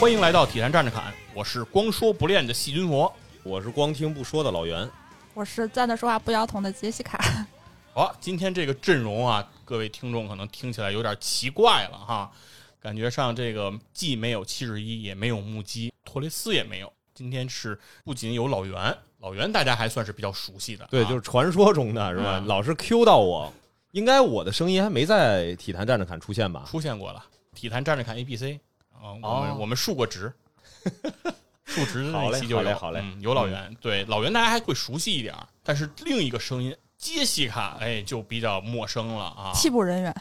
欢迎来到体坛站着侃，我是光说不练的细菌佛。我是光听不说的老袁，我是站着说话不腰疼的杰西卡。好，今天这个阵容啊，各位听众可能听起来有点奇怪了哈，感觉上这个既没有七十一，也没有目击，托雷斯也没有。今天是不仅有老袁，老袁大家还算是比较熟悉的，对，啊就是传说中的是吧？嗯老是 Q 到我，应该我的声音还没在体坛站着侃出现吧？出现过了。体坛站着侃 A B C 啊，我哦们我们竖过职，述职的好嘞那期就有，好嘞好嘞嗯有老袁，对老袁大家还会熟悉一点儿，但是另一个声音杰西卡，哎，就比较陌生了啊。替补人员，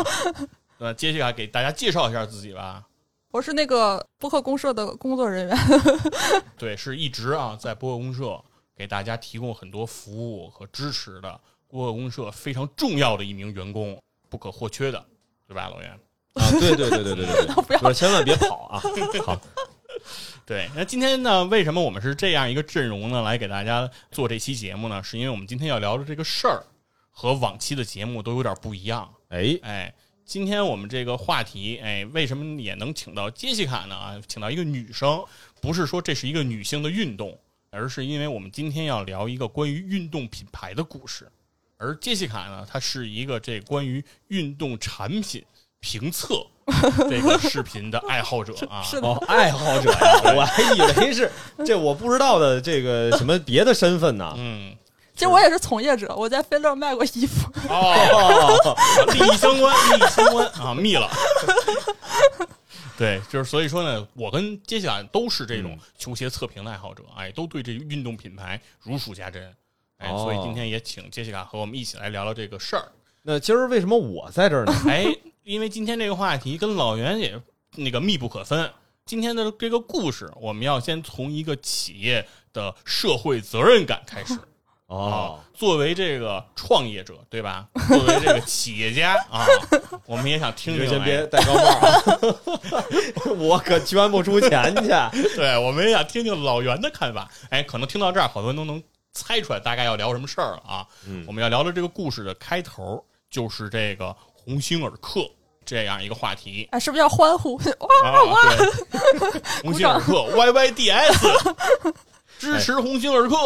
那杰西卡给大家介绍一下自己吧。我是那个播客公社的工作人员。对，是一直啊在播客公社给大家提供很多服务和支持的播客公社非常重要的一名员工，不可或缺的，对吧，老袁？啊，对对对对对对对，不是千万别跑啊！好，对，那今天呢，为什么我们是这样一个阵容呢？来给大家做这期节目呢？是因为我们今天要聊的这个事儿和往期的节目都有点不一样。哎，哎，今天我们这个话题，哎，为什么也能请到杰西卡呢？啊，请到一个女生，不是说这是一个女性的运动，而是因为我们今天要聊一个关于运动品牌的故事。而杰西卡呢，她是一个这关于运动产品评测 这个视频的爱好者啊。是的哦，爱好者呀，我还以为是这我不知道的这个什么别的身份呢。嗯，其实我也是从业者，我在飞乐卖过衣服。哦，利益相关，利益相关啊，密了。对，就是所以说呢，我跟杰西卡都是这种球鞋测评的爱好者，哎，都对这运动品牌如数家珍，哎，哦所以今天也请杰西卡和我们一起来聊聊这个事儿。那今儿为什么我在这儿呢？哎，因为今天这个话题跟老袁也那个密不可分。今天的这个故事，我们要先从一个企业的社会责任感开始。哦啊，，作为这个创业者，对吧？作为这个企业家 啊，我们也想听听。先别哎戴高帽啊，我可捐不出钱去。对，我们也想听听老袁的看法。哎，可能听到这儿，好多人都能猜出来大概要聊什么事儿了啊。嗯我们要聊的这个故事的开头就是这个鸿星尔克这样一个话题哎，是不是要欢呼？哇！啊。对，鸿 星尔克 YYDS 支持鸿星尔克。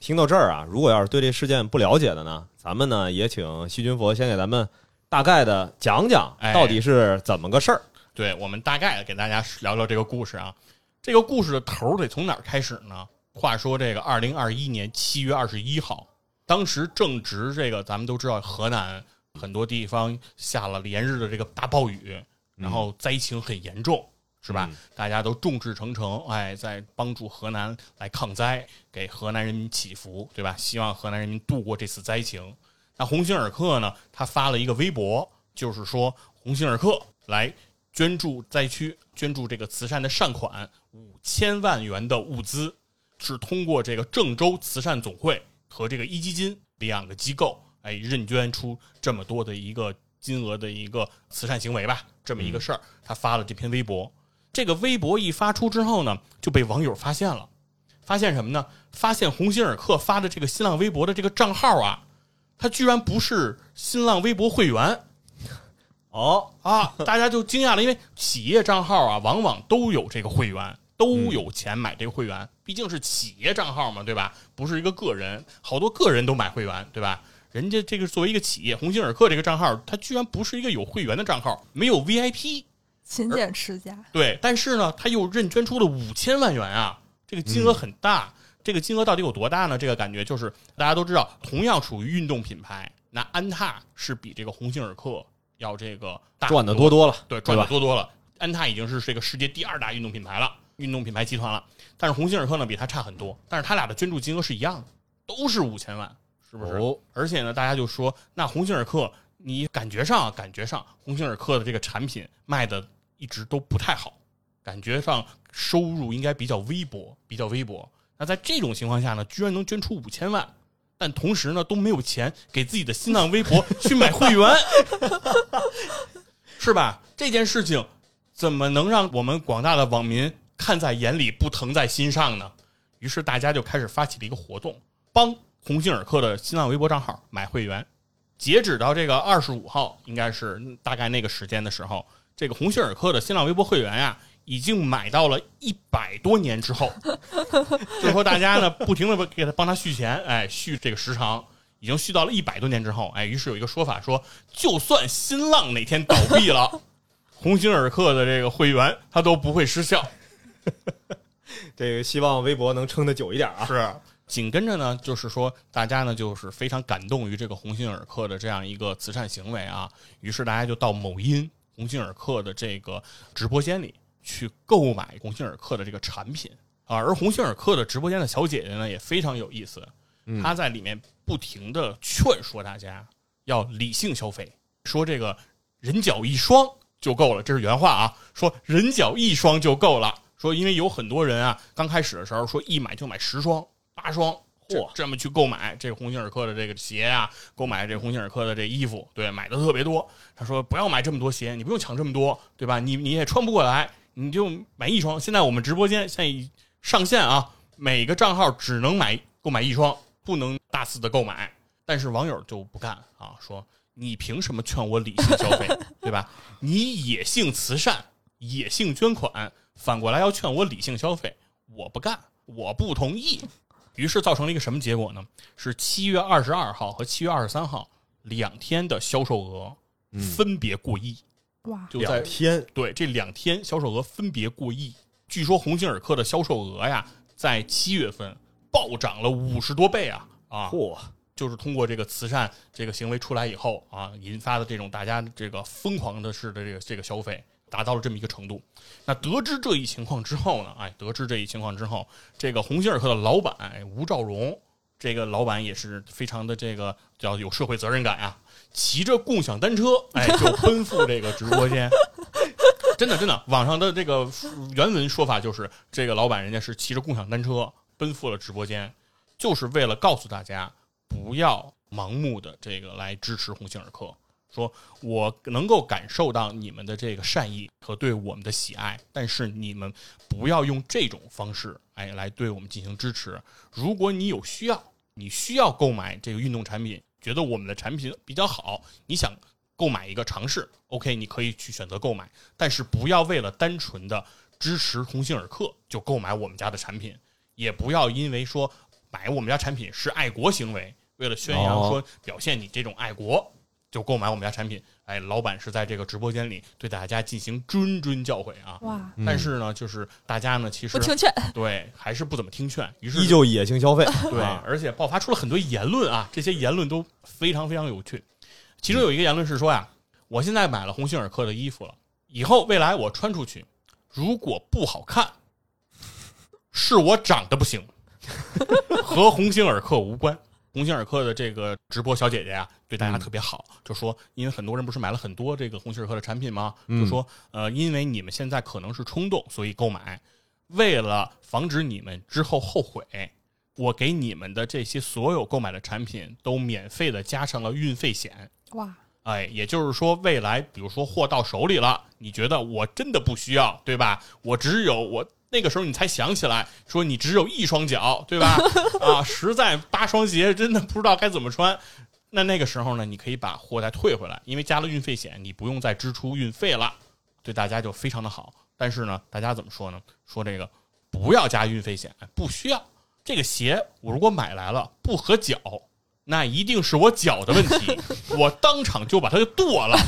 听到这儿啊，如果要是对这事件不了解的呢，咱们呢也请细菌佛先给咱们大概的讲讲哎到底是怎么个事儿。对，我们大概的给大家聊聊这个故事啊。这个故事的头儿得从哪儿开始呢？话说这个二零二一年七月二十一号，当时正值这个咱们都知道河南很多地方下了连日的这个大暴雨，然后灾情很严重，是吧？嗯大家都众志成城，哎，在帮助河南来抗灾，给河南人民祈福，对吧？希望河南人民度过这次灾情。那鸿星尔克呢，他发了一个微博，就是说鸿星尔克来捐助灾区，捐助这个慈善的善款五千万元的物资，是通过这个郑州慈善总会和这个壹基金两个机构，哎，认捐出这么多的一个金额的一个慈善行为吧，这么一个事儿，他发了这篇微博。这个微博一发出之后呢，就被网友发现了，发现什么呢？发现鸿星尔克发的这个新浪微博的这个账号啊，他居然不是新浪微博会员。哦，啊，大家就惊讶了，因为企业账号啊，往往都有这个会员，都有钱买这个会员，毕竟是企业账号嘛，对吧？不是一个个人，好多个人都买会员，对吧？人家这个作为一个企业，鸿星尔克这个账号，它居然不是一个有会员的账号，没有 VIP，勤俭持家，对，但是呢，他又认捐出了五千万元啊，这个金额很大。这个金额到底有多大呢？这个感觉就是大家都知道，同样属于运动品牌，那安踏是比这个鸿星尔克要这个大赚的多多了，对，赚的？多多了。安踏已经是这个世界第二大运动品牌了，运动品牌集团了。但是鸿星尔克呢，比它差很多，但是它俩的捐助金额是一样的，都是五千万，是不是？哦而且呢，大家就说，那鸿星尔克，你感觉上啊，感觉上鸿星尔克的这个产品卖的一直都不太好，感觉上收入应该比较微薄，比较微薄。那在这种情况下呢，居然能捐出五千万，但同时呢都没有钱给自己的新浪微博去买会员，是吧？这件事情怎么能让我们广大的网民看在眼里，不疼在心上呢？于是大家就开始发起了一个活动，帮鸿星尔克的新浪微博账号买会员。截止到这个二十五号，应该是大概那个时间的时候，这个鸿星尔克的新浪微博会员呀，已经买到了一百多年之后。就是说，大家呢不停的给他帮他续钱，哎，续这个时长，已经续到了一百多年之后，哎，于是有一个说法说，就算新浪哪天倒闭了，鸿星尔克的这个会员他都不会失效。这个希望微博能撑得久一点啊。是，紧跟着呢，就是说大家呢就是非常感动于这个鸿星尔克的这样一个慈善行为啊，于是大家就到某音鸿星尔克的这个直播间里去购买鸿星尔克的这个产品。啊，而鸿星尔克的直播间的小姐姐呢也非常有意思，她在里面不停的劝说大家要理性消费，说这个人脚一双就够了，这是原话啊，说人脚一双就够了。说，因为有很多人啊，刚开始的时候说一买就买十双、八双，嚯，这么去购买这个鸿星尔克的这个鞋啊，购买这鸿星尔克的这衣服，对，买的特别多。他说不要买这么多鞋，你不用抢这么多，对吧？你你也穿不过来，你就买一双。现在我们直播间现在上线啊，每个账号只能买购买一双，不能大肆的购买。但是网友就不干啊，说你凭什么劝我理性消费，对吧？你野性慈善，野性捐款。反过来要劝我理性消费，我不干，我不同意。于是造成了一个什么结果呢？是七月二十二号和七月二十三号两天的销售额分别过亿。哇！就在两天，对这两天销售额分别过亿。据说鸿星尔克的销售额呀，在七月份暴涨了五十多倍啊！啊，嚯！就是通过这个慈善这个行为出来以后啊，引发的这种大家这个疯狂的式的这个这个消费。达到了这么一个程度，那得知这一情况之后呢？哎，得知这一情况之后，这个鸿星尔克的老板吴兆荣，这个老板也是非常的这个叫有社会责任感啊，骑着共享单车，哎，就奔赴这个直播间。真的，真的，网上的这个原文说法就是，这个老板人家是骑着共享单车奔赴了直播间，就是为了告诉大家不要盲目的这个来支持鸿星尔克。说，我能够感受到你们的这个善意和对我们的喜爱，但是你们不要用这种方式，哎，来对我们进行支持。如果你有需要，你需要购买这个运动产品，觉得我们的产品比较好，你想购买一个尝试，OK，你可以去选择购买，但是不要为了单纯的支持鸿星尔克就购买我们家的产品，也不要因为说买我们家产品是爱国行为，为了宣扬说表现你这种爱国。就购买我们家产品，哎，老板是在这个直播间里对大家进行谆谆教诲啊。哇！但是呢，就是大家呢，其实不听劝，对，还是不怎么听劝，于是依旧野性消费。对，而且爆发出了很多言论啊，这些言论都非常非常有趣。其中有一个言论是说呀，我现在买了鸿星尔克的衣服了，以后未来我穿出去，如果不好看，是我长得不行，和鸿星尔克无关。鸿星尔克的这个直播小姐姐呀，对大家特别好，就说，因为很多人不是买了很多这个鸿星尔克的产品吗？就说，呃，因为你们现在可能是冲动，所以购买，为了防止你们之后后悔，我给你们的这些所有购买的产品都免费的加上了运费险。哇！哎，也就是说，未来比如说货到手里了，你觉得我真的不需要，对吧？我只有我。那个时候你才想起来，说你只有一双脚，对吧？啊，实在八双鞋真的不知道该怎么穿。那那个时候呢，你可以把货再退回来，因为加了运费险，你不用再支出运费了，对大家就非常的好。但是呢，大家怎么说呢？说这个不要加运费险，不需要。这个鞋我如果买来了不合脚，那一定是我脚的问题，我当场就把它剁了，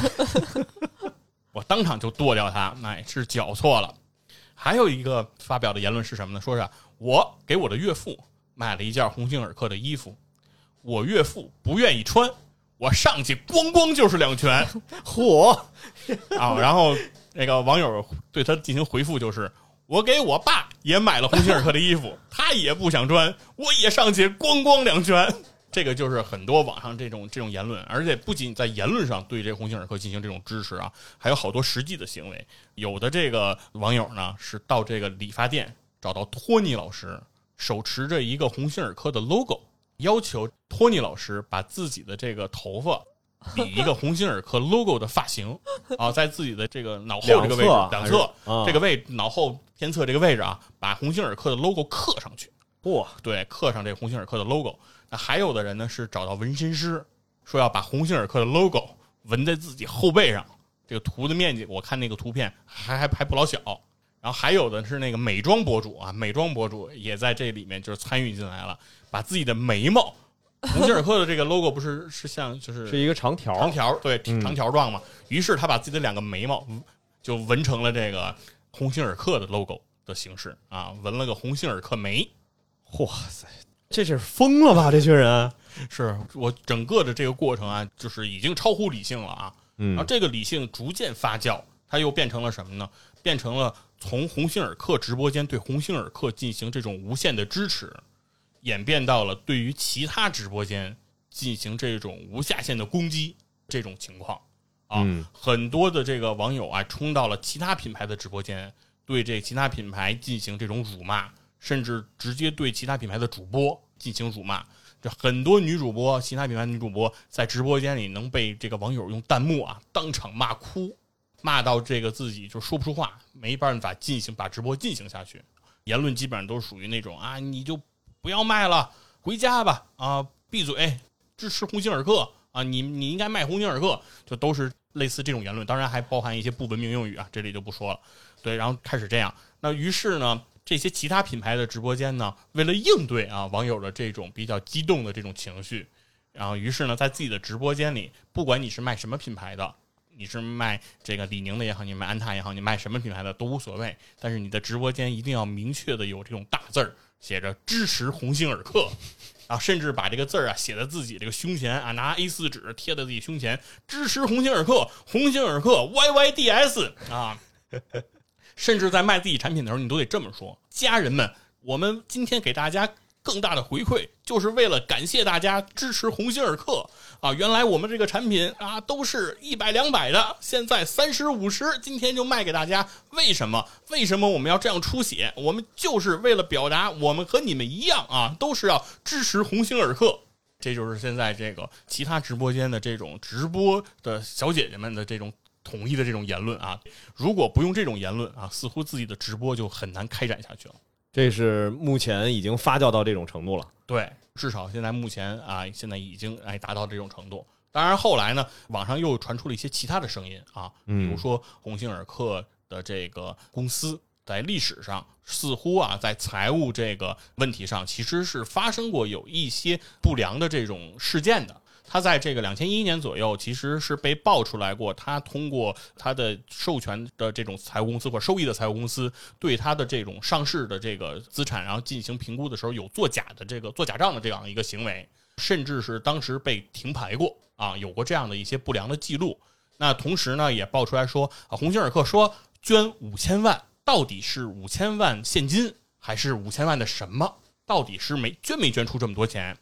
我当场就剁掉它，那是脚错了。还有一个发表的言论是什么呢？说是我给我的岳父买了一件鸿星尔克的衣服，我岳父不愿意穿，我上去咣咣就是两拳，嚯啊！然后那个网友对他进行回复就是：我给我爸也买了鸿星尔克的衣服，他也不想穿，我也上去咣咣两拳。这个就是很多网上这种这种言论，而且不仅在言论上对这鸿星尔克进行这种支持啊，还有好多实际的行为。有的这个网友呢是到这个理发店找到托尼老师，手持着一个鸿星尔克的 logo，要求托尼老师把自己的这个头发理一个鸿星尔克 logo 的发型啊，在自己的这个脑后这个位置两侧这个位脑后偏侧这个位置啊，把鸿星尔克的 logo 刻上去。嚯，对，刻上这鸿星尔克的 logo。那还有的人呢是找到纹身师，说要把鸿星尔克的 logo 纹在自己后背上。这个图的面积，我看那个图片还还还不老小。然后还有的是那个美妆博主啊，美妆博主也在这里面就是参与进来了，把自己的眉毛，鸿星尔克的这个 logo 不是是像就是是一个长条，长条对嗯长条状嘛。于是他把自己的两个眉毛嗯就纹成了这个鸿星尔克的 logo 的形式啊，纹了个鸿星尔克眉。哇塞，这是疯了吧？这群人，是我整个的这个过程啊，就是已经超乎理性了啊。嗯然后嗯这个理性逐渐发酵，它又变成了什么呢？变成了从鸿星尔克直播间对鸿星尔克进行这种无限的支持，演变到了对于其他直播间进行这种无下限的攻击这种情况啊。嗯很多的这个网友啊，冲到了其他品牌的直播间，对这其他品牌进行这种辱骂，甚至直接对其他品牌的主播进行辱骂。这很多女主播，其他品牌女主播在直播间里能被这个网友用弹幕啊当场骂哭，骂到这个自己就说不出话，没办法进行把直播进行下去。言论基本上都是属于那种啊，你就不要卖了，回家吧啊，闭嘴，支持鸿星尔克啊，你你应该卖鸿星尔克，就都是类似这种言论，当然还包含一些不文明用语啊，这里就不说了。对，然后开始这样，那于是呢，这些其他品牌的直播间呢，为了应对啊网友的这种比较激动的这种情绪，然后于是呢，在自己的直播间里，不管你是卖什么品牌的，你是卖这个李宁的也好，你卖安踏也好，你卖什么品牌的都无所谓，但是你的直播间一定要明确的有这种大字儿，写着支持鸿星尔克。啊，甚至把这个字儿啊写在自己这个胸前啊，拿 A 4纸贴在自己胸前，支持鸿星尔克，鸿星尔克 YYDS 啊，甚至在卖自己产品的时候，你都得这么说：家人们，我们今天给大家更大的回馈，就是为了感谢大家支持鸿星尔克啊！原来我们这个产品啊都是一百两百的，现在三十五十，今天就卖给大家。为什么？为什么我们要这样出血？我们就是为了表达我们和你们一样啊，都是要支持鸿星尔克。这就是现在这个其他直播间的这种直播的小姐姐们的这种统一的这种言论啊。如果不用这种言论啊，似乎自己的直播就很难开展下去了。这是目前已经发酵到这种程度了。对，至少现在目前啊，现在已经哎达到这种程度。当然后来呢，网上又传出了一些其他的声音啊，比如说鸿星尔克的这个公司在历史上似乎啊，在财务这个问题上其实是发生过有一些不良的这种事件的。他在这个两千一一年左右，其实是被爆出来过，他通过他的授权的这种财务公司或收益的财务公司，对他的这种上市的这个资产，然后进行评估的时候，有作假的这个做假账的这样一个行为，甚至是当时被停牌过啊，有过这样的一些不良的记录。那同时呢，也爆出来说，啊，鸿星尔克说捐五千万，到底是五千万现金还是五千万的什么？到底是没捐没捐出这么多钱？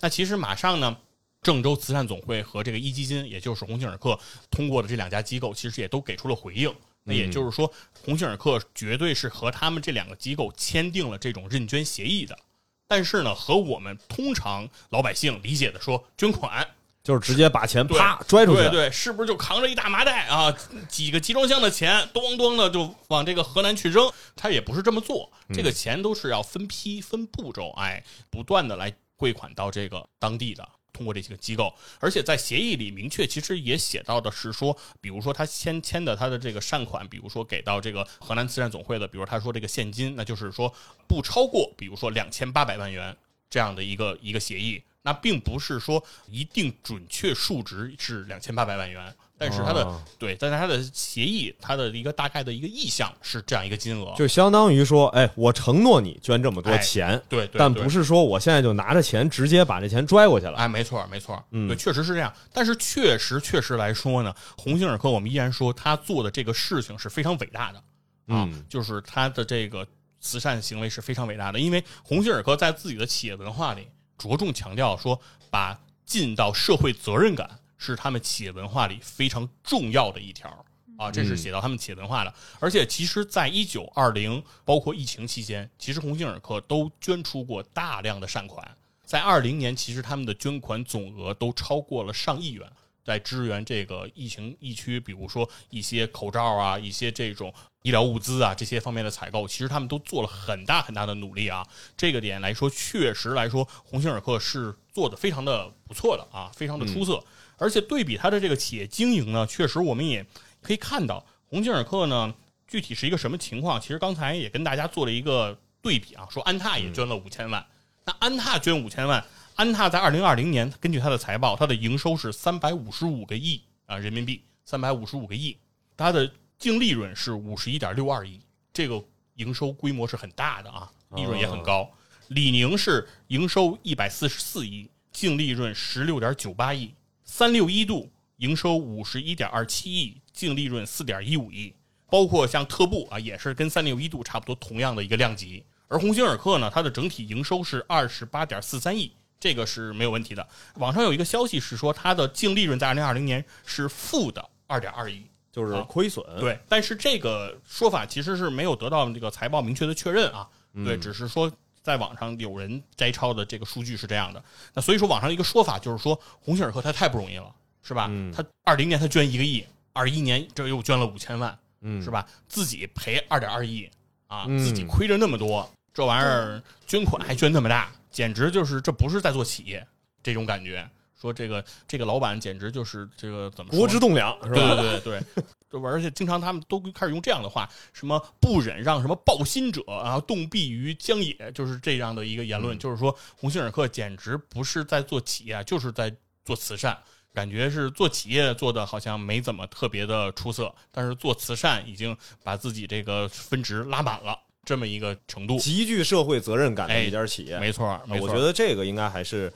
那其实马上呢。郑州慈善总会和这个壹基金，也就是鸿星尔克通过的这两家机构，其实也都给出了回应。那也就是说，鸿星尔克绝对是和他们这两个机构签订了这种认捐协议的。但是呢，和我们通常老百姓理解的说捐款，就是直接把钱啪拽出去，对对，是不是就扛着一大麻袋啊，几个集装箱的钱，咚咚的就往这个河南去扔？他也不是这么做，这个钱都是要分批、分步骤，哎，不断的来汇款到这个当地的。通过这些个机构，而且在协议里明确，其实也写到的是说，比如说他先签的他的这个善款，比如说给到这个河南慈善总会的，比如他说这个现金，那就是说不超过，比如说两千八百万元这样的一个一个协议。那并不是说一定准确数值是两千八百万元，但是它的、哦对，但是它的协议，它的一个大概的一个意向是这样一个金额，就相当于说，哎，我承诺你捐这么多哎钱，对对，对但不是说我现在就拿着钱直接把这钱拽过去了。哎，没错，没错，嗯对，确实是这样。但是确实，确实来说呢，鸿星尔克我们依然说他做的这个事情是非常伟大的啊，嗯就是他的这个慈善行为是非常伟大的，因为鸿星尔克在自己的企业文化里着重强调说，把尽到社会责任感是他们企业文化里非常重要的一条啊，这是写到他们企业文化的。而且，其实，在一九二零，包括疫情期间，其实鸿星尔克都捐出过大量的善款。在二零年，其实他们的捐款总额都超过了上亿元。在支援这个疫情疫区，比如说一些口罩啊，一些这种医疗物资啊，这些方面的采购，其实他们都做了很大很大的努力啊。这个点来说，确实来说，鸿星尔克是做的非常的不错的啊，非常的出色。而且对比它的这个企业经营呢，确实我们也可以看到，鸿星尔克呢具体是一个什么情况。其实刚才也跟大家做了一个对比啊，说安踏也捐了五千万，那安踏捐五千万。安踏在二零二零年，根据它的财报，它的营收是三百五十五个亿啊人民币，三百五十五个亿，它的净利润是五十一点六二亿，这个营收规模是很大的啊，利润也很高。李宁是营收一百四十四亿，净利润十六点九八亿。三六一度营收五十一点二七亿，净利润四点一五亿。包括像特步啊，也是跟三六一度差不多同样的一个量级。而鸿星尔克呢，它的整体营收是二十八点四三亿。这个是没有问题的。网上有一个消息是说，它的净利润在二零二零年是负的二点二亿，就是亏损。对，但是这个说法其实是没有得到这个财报明确的确认啊。对，只是说在网上有人摘抄的这个数据是这样的。那所以说，网上一个说法就是说，鸿星尔克它太不容易了，是吧？他二零年他捐一个亿，二一年这又捐了五千万，嗯，是吧？自己赔二点二亿啊，自己亏着那么多，这玩意儿捐款还捐那么大。简直就是这不是在做企业这种感觉，说这个这个老板简直就是这个怎么国之栋梁是吧？对对对对，而且经常他们都开始用这样的话，什么不忍让什么抱薪者啊，冻毙于江野，就是这样的一个言论，就是说鸿星尔克简直不是在做企业，就是在做慈善，感觉是做企业做的好像没怎么特别的出色，但是做慈善已经把自己这个分值拉满了。这么一个程度，极具社会责任感的一家企业，没错，我觉得这个应该还是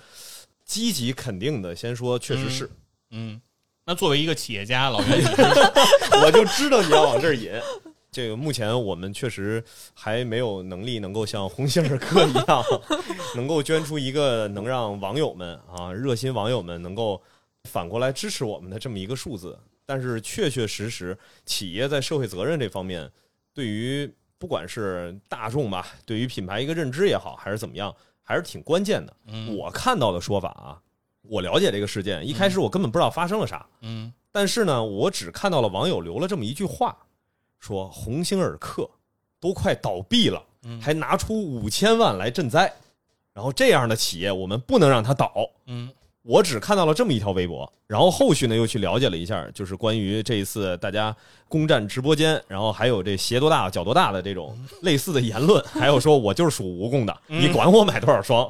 积极肯定的。先说，确实是，嗯，那作为一个企业家，老袁，我就知道你要往这儿引。这个目前我们确实还没有能力能够像鸿星尔克一样，能够捐出一个能让网友们啊，热心网友们能够反过来支持我们的这么一个数字。但是，确确实实，企业在社会责任这方面，对于不管是大众吧，对于品牌一个认知也好，还是怎么样，还是挺关键的。我看到的说法啊，我了解这个事件，一开始我根本不知道发生了啥。嗯，但是呢，我只看到了网友留了这么一句话，说鸿星尔克都快倒闭了，还拿出五千万来赈灾，然后这样的企业我们不能让它倒。嗯。我只看到了这么一条微博，然后后续呢又去了解了一下，就是关于这一次大家攻占直播间，然后还有这鞋多大脚多大的这种类似的言论，还有说我就是属蜈蚣的，你管我买多少双，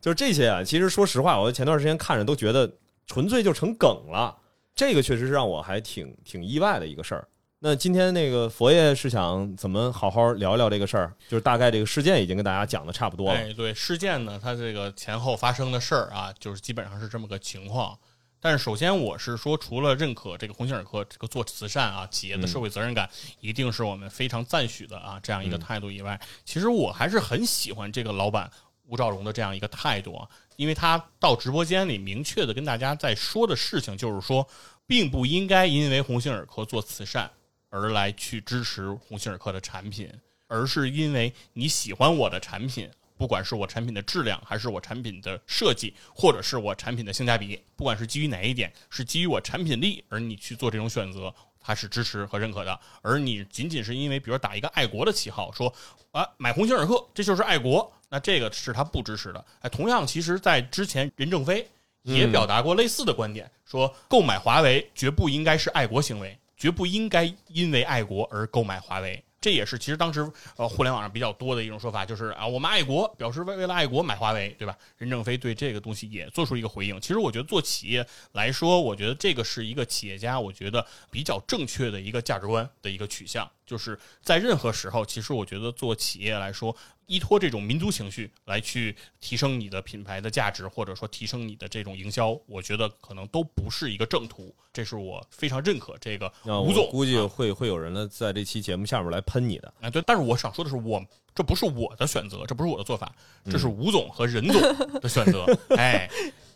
就是这些啊。其实说实话，我前段时间看着都觉得纯粹就成梗了，这个确实是让我还挺挺意外的一个事儿。那今天那个佛爷是想怎么好好聊聊这个事儿？就是大概这个事件已经跟大家讲的差不多了。哎，对，事件呢，它这个前后发生的事儿啊，就是基本上是这么个情况。但是首先，我是说，除了认可这个鸿星尔克这个做慈善啊，企业的社会责任感一定是我们非常赞许的啊，这样一个态度以外，其实我还是很喜欢这个老板吴兆荣的这样一个态度啊，因为他到直播间里明确的跟大家在说的事情，就是说，并不应该因为鸿星尔克做慈善。而来去支持鸿星尔克的产品，而是因为你喜欢我的产品，不管是我产品的质量，还是我产品的设计，或者是我产品的性价比，不管是基于哪一点，是基于我产品力，而你去做这种选择，他是支持和认可的。而你仅仅是因为，比如打一个爱国的旗号，说啊买鸿星尔克，这就是爱国，那这个是他不支持的。哎，同样，其实在之前，任正非也表达过类似的观点，说购买华为绝不应该是爱国行为。绝不应该因为爱国而购买华为，这也是其实当时呃互联网上比较多的一种说法，就是啊我们爱国，表示为为了爱国买华为，对吧？任正非对这个东西也做出一个回应。其实我觉得做企业来说，我觉得这个是一个企业家，我觉得比较正确的一个价值观的一个取向，就是在任何时候，其实我觉得做企业来说。依托这种民族情绪来去提升你的品牌的价值，或者说提升你的这种营销，我觉得可能都不是一个正途。这是我非常认可这个吴总。估计会会有人呢在这期节目下面来喷你的。哎，对，但是我想说的是，我这不是我的选择，这不是我的做法，这是吴总和任总的选择。哎，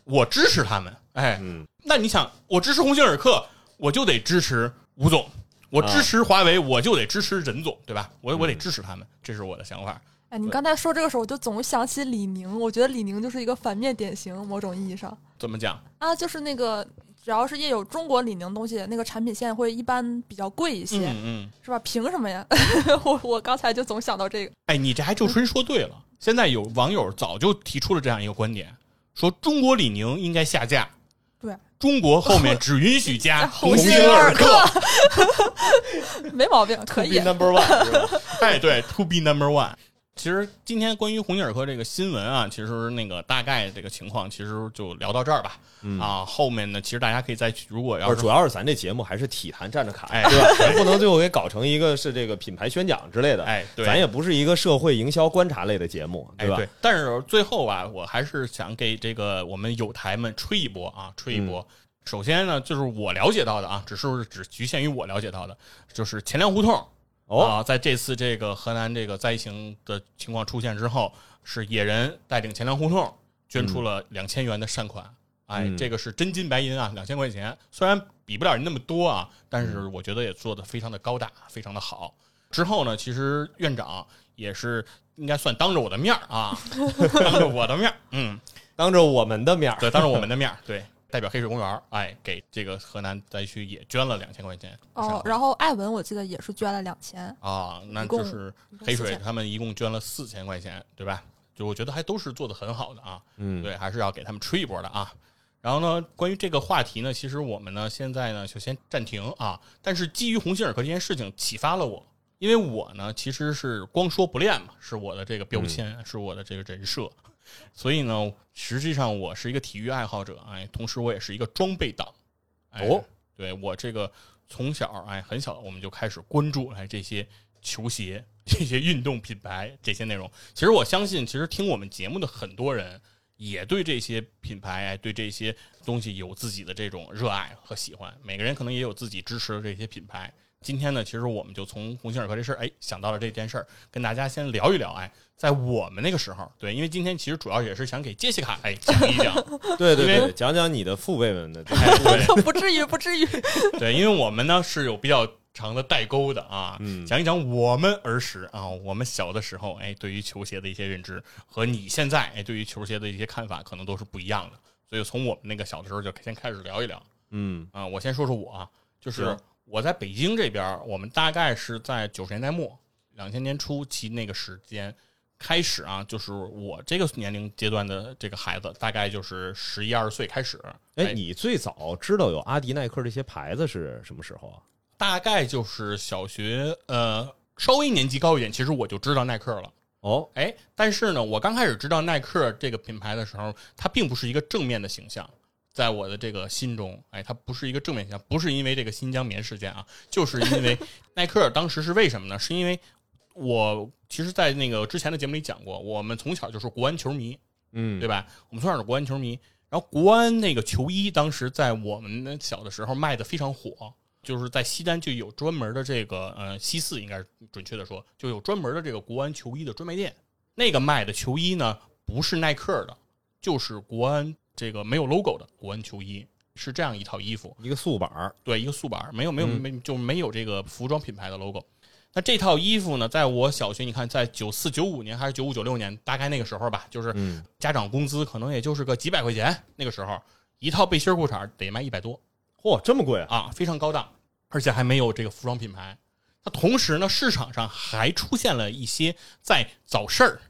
我支持他们，哎，嗯，那你想，我支持鸿星尔克，我就得支持吴总；我支持华为，我就得支持任总，对吧？我我得支持他们，这是我的想法。哎，你刚才说这个时候，我就总想起李宁，我觉得李宁就是一个反面典型，某种意义上怎么讲？啊，就是那个只要是也有中国李宁东西，那个产品线会一般比较贵一些，嗯嗯，是吧？凭什么呀？我我刚才就总想到这个，哎，你这还就真说对了。现在有网友早就提出了这样一个观点，说中国李宁应该下架。对，中国后面只允许加红星星尔克。没毛病，可以 Be。number one？哎，对，to be number one。其实今天关于鸿星尔克这个新闻啊，其实那个大概这个情况，其实就聊到这儿吧。嗯啊，后面呢，其实大家可以再去，如果要是，主要是咱这节目还是体坛站着侃，哎对吧？咱不能最后给搞成一个是这个品牌宣讲之类的。哎，对，咱也不是一个社会营销观察类的节目，对，吧？对，但是最后啊，我还是想给这个我们友台们吹一波啊，吹一波。首先呢，就是我了解到的啊，只是只局限于我了解到的，就是钱粮胡同哦，啊，在这次这个河南这个灾情的情况出现之后，是野人带领钱粮胡同捐出了两千元的善款。哎，嗯。这个是真金白银啊，两千块钱，虽然比不了人那么多啊，但是我觉得也做的非常的高大，非常的好。之后呢，其实院长也是应该算当着我的面儿啊，当着我的面儿，嗯，当着我们的面儿，对，当着我们的面儿，对，代表黑水公园儿，哎，给这个河南灾区也捐了两千块钱。哦，然后艾文我记得也是捐了两千，啊，那就是黑水他们一共捐了四千块钱，对吧？就我觉得还都是做的很好的啊，嗯，对，还是要给他们吹一波的啊。然后呢，关于这个话题呢，其实我们呢现在呢就先暂停啊。但是基于鸿星尔克这件事情启发了我，因为我呢其实是光说不练嘛，是我的这个标签，是我的这个人设。所以呢，实际上我是一个体育爱好者，哎，同时我也是一个装备党。哎、哦，对我这个从小哎很小我们就开始关注哎这些球鞋、这些运动品牌这些内容。其实我相信，其实听我们节目的很多人也对这些品牌、哎对这些东西有自己的这种热爱和喜欢。每个人可能也有自己支持的这些品牌。今天呢，其实我们就从鸿星尔克这事儿，哎，想到了这件事儿，跟大家先聊一聊。哎，在我们那个时候，对，因为今天其实主要也是想给杰西卡哎讲一讲，对对对，讲讲你的父辈们的，不至于，不至于。对，因为我们呢是有比较长的代沟的啊，嗯讲一讲我们儿时啊，我们小的时候，哎，对于球鞋的一些认知和你现在哎对于球鞋的一些看法可能都是不一样的，所以从我们那个小的时候就先开始聊一聊嗯啊。我先说说我啊，就是行我在北京这边儿，我们大概是在九十年代末、两千年初期那个时间。开始啊，就是我这个年龄阶段的这个孩子，大概就是十一二岁开始。哎，你最早知道有阿迪、耐克这些牌子是什么时候啊？大概就是小学，呃，稍微年级高一点，其实我就知道耐克了。哦，哎，但是呢，我刚开始知道耐克这个品牌的时候，它并不是一个正面的形象，在我的这个心中，哎，它不是一个正面形象，不是因为这个新疆棉事件啊，就是因为 耐克当时是为什么呢？是因为我其实，在那个之前的节目里讲过，我们从小就是国安球迷，嗯，对吧？我们从小是国安球迷，然后国安那个球衣当时在我们的小的时候卖的非常火，就是在西单就有专门的这个呃西四应该准确的说，就有专门的这个国安球衣的专卖店。那个卖的球衣呢，不是耐克的，就是国安这个没有 logo 的国安球衣，是这样一套衣服。一个素板儿，对，一个素板儿，没有没有嗯没就没有这个服装品牌的 logo。那这套衣服呢，在我小学，你看，在九四九五年还是九五九六年，大概那个时候吧，就是嗯，家长工资可能也就是个几百块钱，那个时候一套背心儿裤衩得卖一百多嚯，这么贵啊？啊，非常高档，而且还没有这个服装品牌。那同时呢，市场上还出现了一些在早市儿、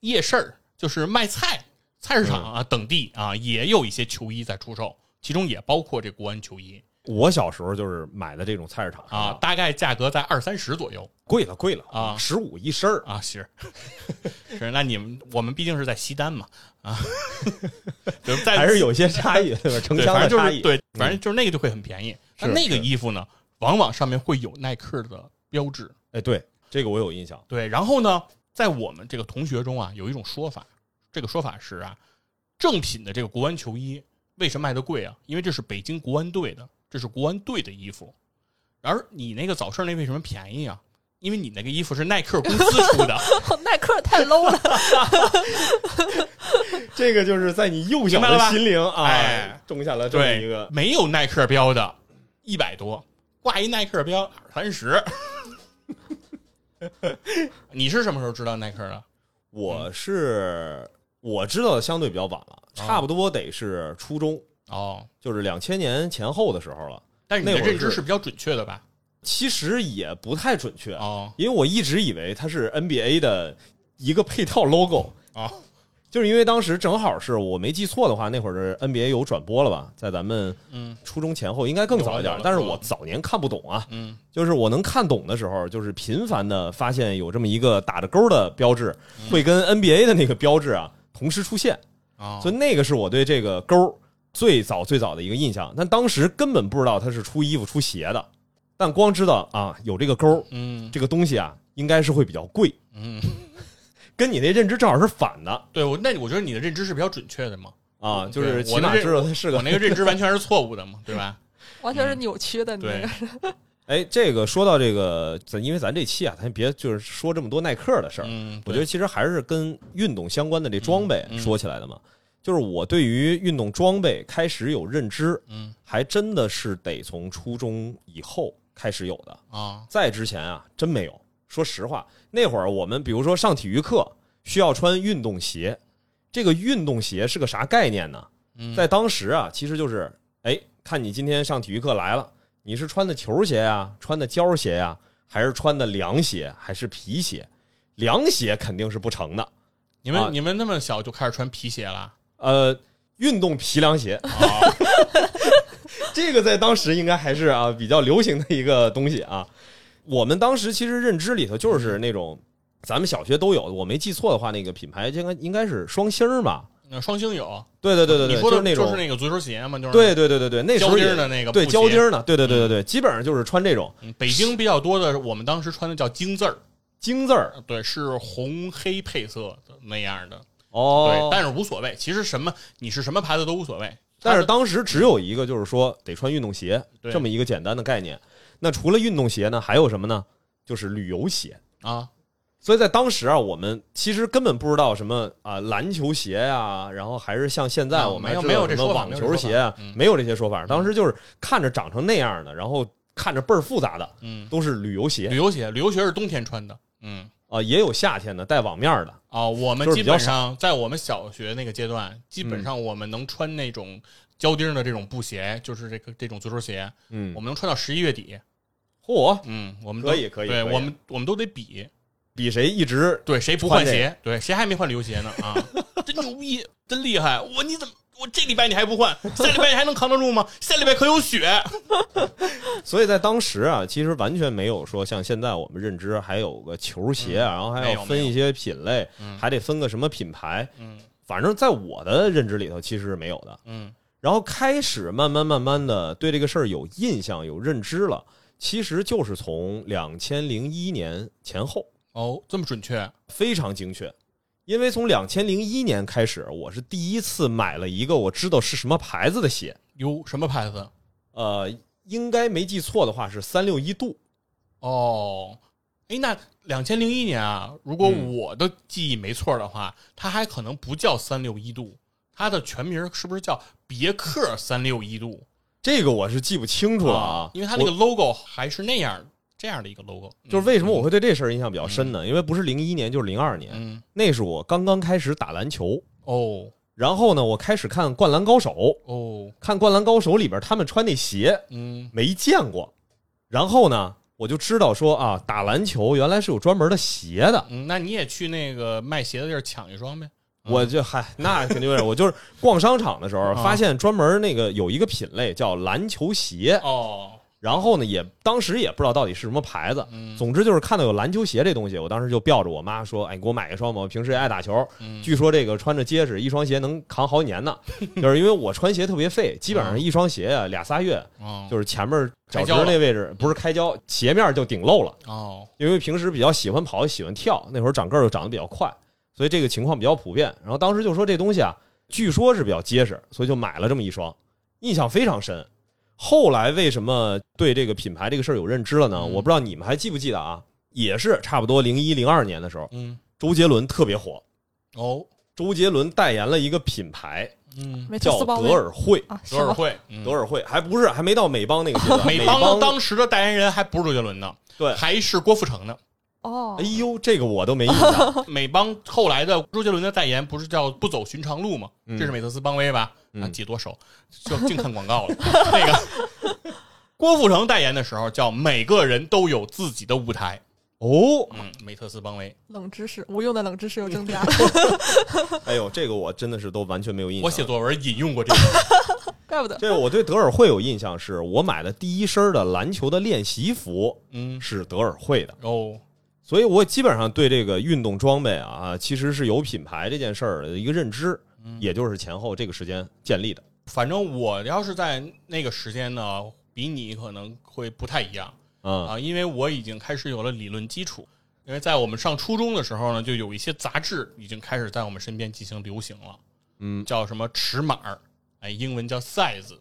夜市儿，就是卖菜、菜市场啊、等地啊，也有一些球衣在出售，其中也包括这国安球衣我小时候就是买的这种菜市场啊，，大概价格在二三十左右。贵了贵了啊十五一身儿，啊，是 是，那你们我们毕竟是在西单嘛，啊，还是有些差异，对吧？城，乡的差异，对，反正就是那个就会很便宜。但那个衣服呢，往往上面会有耐克的标志。哎，对，这个我有印象。对，然后呢，在我们这个同学中啊，有一种说法，这个说法是啊，正品的这个国安球衣为什么卖的贵啊？因为这是北京国安队的，这是国安队的衣服。而你那个早市那为什么便宜啊？因为你那个衣服是耐克公司出的，耐克太 low 了，这个就是在你幼小的心灵啊哎，种下了这么，一个。没有耐克标的，一百多，挂一耐克标二三十。你是什么时候知道耐克的？我是我知道的相对比较晚了，差不多得是初中，哦，就是两千年前后的时候了。但是你的认知是比较准确的吧？其实也不太准确，哦。因为我一直以为它是 NBA 的一个配套 logo，啊，就是因为当时正好是我没记错的话，那会儿是 NBA 有转播了吧，在咱们嗯。初中前后应该更早一点但是我早年看不懂啊，嗯。就是我能看懂的时候，就是频繁的发现有这么一个打着勾的标志，会跟 NBA 的那个标志啊同时出现，啊，所以那个是我对这个勾最早最早的一个印象。但当时根本不知道它是出衣服出鞋的，但光知道啊有这个勾，嗯这个东西啊应该是会比较贵，嗯，跟你那认知正好是反的对我那我觉得你的认知是比较准确的嘛，啊，就是我码知道它是个我那个认知完全是错误的嘛，对吧？完全是扭曲的。你那对个，哎，这个说到这个，咱因为咱这期啊，咱别就是说这么多耐克的事儿，嗯，我觉得其实还是跟运动相关的这装备说起来的嘛。就是我对于运动装备开始有认知，嗯还真的是得从初中以后开始有的，啊在之前啊真没有。说实话，那会儿我们比如说上体育课需要穿运动鞋，这个运动鞋是个啥概念呢？嗯，在当时啊，其实就是，哎，看你今天上体育课来了，你是穿的球鞋呀、穿的胶鞋呀、还是穿的凉鞋，还是皮鞋？凉鞋肯定是不成的，你们、啊你们那么小就开始穿皮鞋了呃，运动皮凉鞋，啊？这个在当时应该还是啊比较流行的一个东西啊。我们当时其实认知里头就是那种，咱们小学都有，我没记错的话，那个品牌应该应该是双星儿吧？那双星有，对对对对对，你说的就是那种，就是那个足球鞋嘛，就是对对对对对，那时候也胶钉的那个对胶钉儿的，对对对对对，基本上就是穿这种嗯北京比较多的，我们当时穿的叫京字儿，京字儿对，是红黑配色的那样的哦，对哦，，但是无所谓，其实什么你是什么牌子都无所谓，但是当时只有一个，就是说得穿运动鞋对这么一个简单的概念。那除了运动鞋呢，还有什么呢？就是旅游鞋。啊，所以在当时啊，我们其实根本不知道什么啊篮球鞋呀、然后还是像现在啊我们还没有没有这什么网球鞋啊没有这些说法。当时就是看着长成那样的，然后看着倍儿复杂的，嗯，都是旅游鞋旅游鞋，旅游鞋是冬天穿的，嗯。啊，也有夏天的带网面的。啊，我们基本上在我们小学那个阶段，基本嗯上我们能穿那种胶钉的这种布鞋，就是这个这种足球鞋，嗯我，们能穿到十一月底。�a，嗯，我们可以可以对我们我们都得比，比谁一直对谁不换鞋，对谁还没换旅游鞋呢啊，真牛逼，真厉害！我你怎么我这礼拜你还不换，下礼拜你还能扛得住吗？下礼拜可有雪。所以在当时啊，其实完全没有说像现在我们认知还有个球鞋，嗯然后还要分一些品类，嗯还得分个什么品牌。嗯反正在我的认知里头，其实是没有的。嗯然后开始慢慢慢慢的对这个事儿有印象、有认知了，其实就是从两千零一年前后，哦，这么准确非常精确。因为从两千零一年开始，我是第一次买了一个我知道是什么牌子的鞋，哟？什么牌子？呃，应该没记错的话是三六一度。哦，哎，那两千零一年啊，如果嗯我的记忆没错的话，它还可能不叫三六一度，它的全名是不是叫别克三六一度？这个我是记不清楚了啊，因为它那个 logo 还是那样这样的一个 logo。就是为什么我会对这事儿印象比较深呢？因为不是零一年就是零二年，嗯那是我刚刚开始打篮球，哦然后呢，我开始看《灌篮高手》，哦看《灌篮高手》里边他们穿那鞋嗯没见过，然后呢，我就知道说啊，打篮球原来是有专门的鞋的。嗯，那你也去那个卖鞋的地儿抢一双呗。我就嗨，那肯定有点，我就是逛商场的时候啊发现专门那个有一个品类叫篮球鞋，哦，然后呢也当时也不知道到底是什么牌子，嗯总之就是看到有篮球鞋这东西，我当时就吊着我妈说：“哎，你给我买一双吧，我平时也爱打球。嗯据说这个穿着结实，一双鞋能扛好几年呢。就是因为我穿鞋特别费，基本上一双鞋啊俩仨月，哦就是前面脚趾那位置不是开胶，鞋面就顶漏了。哦因为平时比较喜欢跑，喜欢跳，那会儿长个儿又长得比较快，所以这个情况比较普遍。然后当时就说这东西啊，据说是比较结实，所以就买了这么一双，印象非常深。后来为什么对这个品牌这个事儿有认知了呢？嗯。我不知道你们还记不记得啊？也是差不多零一零二年的时候，嗯。周杰伦特别火，哦。周杰伦代言了一个品牌嗯，叫德尔惠，啊，德尔惠，嗯。德尔惠还不是还没到美邦那个阶段，美美邦当时的代言人还不是周杰伦呢，对。还是郭富城呢。哦哎，呦，这个我都没印象。美邦后来的周杰伦的代言不是叫不走寻常路吗？嗯这是美特斯邦威吧？嗯啊，记多熟，就净看广告了。那个郭富城代言的时候叫每个人都有自己的舞台。哦，嗯，美特斯邦威，冷知识，无用的冷知识又增加了，哎呦，这个我真的是都完全没有印象。我写作文引用过这个。怪不得。这个我对德尔惠有印象，是我买的第一身的篮球的练习服嗯，是德尔惠的，哦，所以我基本上对这个运动装备啊，其实是有品牌这件事儿的一个认知，嗯也就是前后这个时间建立的。反正我要是在那个时间呢，比你可能会不太一样啊，啊，因为我已经开始有了理论基础。因为在我们上初中的时候呢，就有一些杂志已经开始在我们身边进行流行了。嗯，叫什么尺码儿，哎，英文叫 size，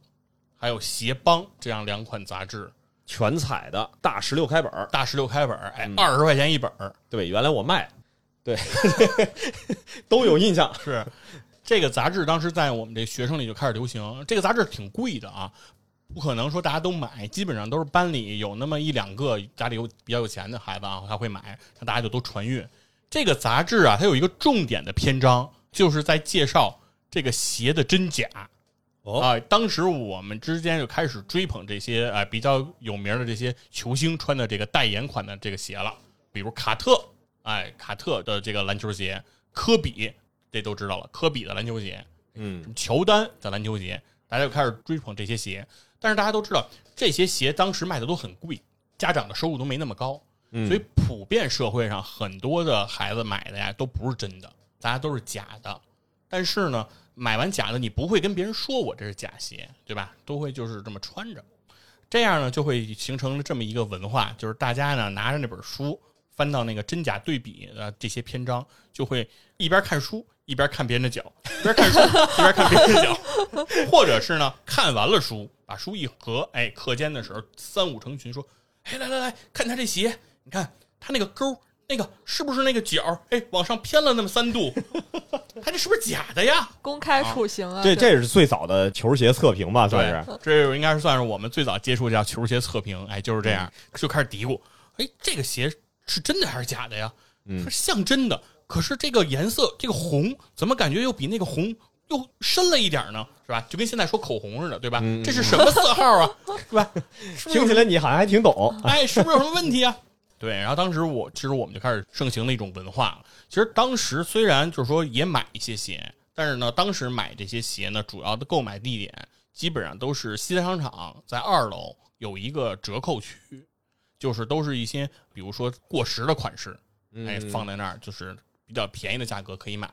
还有鞋帮这样两款杂志，全彩的大十六开本儿，大十六开本儿，哎嗯，二十块钱一本儿，对，原来我卖，对，都有印象。是这个杂志当时在我们这学生里就开始流行。这个杂志挺贵的啊，不可能说大家都买，基本上都是班里有那么一两个家里有比较有钱的孩子啊，他会买，那大家就都传阅。这个杂志啊，它有一个重点的篇章，就是在介绍这个鞋的真假。哦啊、当时我们之间就开始追捧这些啊、比较有名的这些球星穿的这个代言款的这个鞋了，比如卡特，哎，卡特的这个篮球鞋，科比这都知道了，科比的篮球鞋，嗯乔丹的篮球鞋，大家就开始追捧这些鞋。但是大家都知道，这些鞋当时卖的都很贵，家长的收入都没那么高，嗯，所以普遍社会上很多的孩子买的呀都不是真的，大家都是假的。但是呢，买完假的你不会跟别人说我这是假鞋，对吧？都会就是这么穿着，这样呢就会形成了这么一个文化，就是大家呢拿着那本书翻到那个真假对比的这些篇章，就会一边看书一边看别人的脚，一边看书 一边看别人的脚，或者是呢看完了书把书一合，哎，课间的时候三五成群说，哎来来来看他这鞋，你看他那个勾。那个是不是那个角？哎，往上偏了那么三度，他这是不是假的呀？公开处刑啊！这对这是最早的球鞋测评吧，算是。这应该是算是我们最早接触叫球鞋测评，哎，就是这样，就开始嘀咕，哎，这个鞋是真的还是假的呀？嗯它像真的，可是这个颜色，这个红怎么感觉又比那个红又深了一点呢？是吧？就跟现在说口红似的，对吧？嗯这是什么色号啊？是吧？是是听起来你好像还挺懂。哎，是不是有什么问题啊？对，然后当时我其实我们就开始盛行的一种文化了。其实当时虽然就是说也买一些鞋，但是呢，当时买这些鞋呢，主要的购买地点基本上都是西单商场，在二楼有一个折扣区，就是都是一些比如说过时的款式，哎，嗯放在那儿就是比较便宜的价格可以买。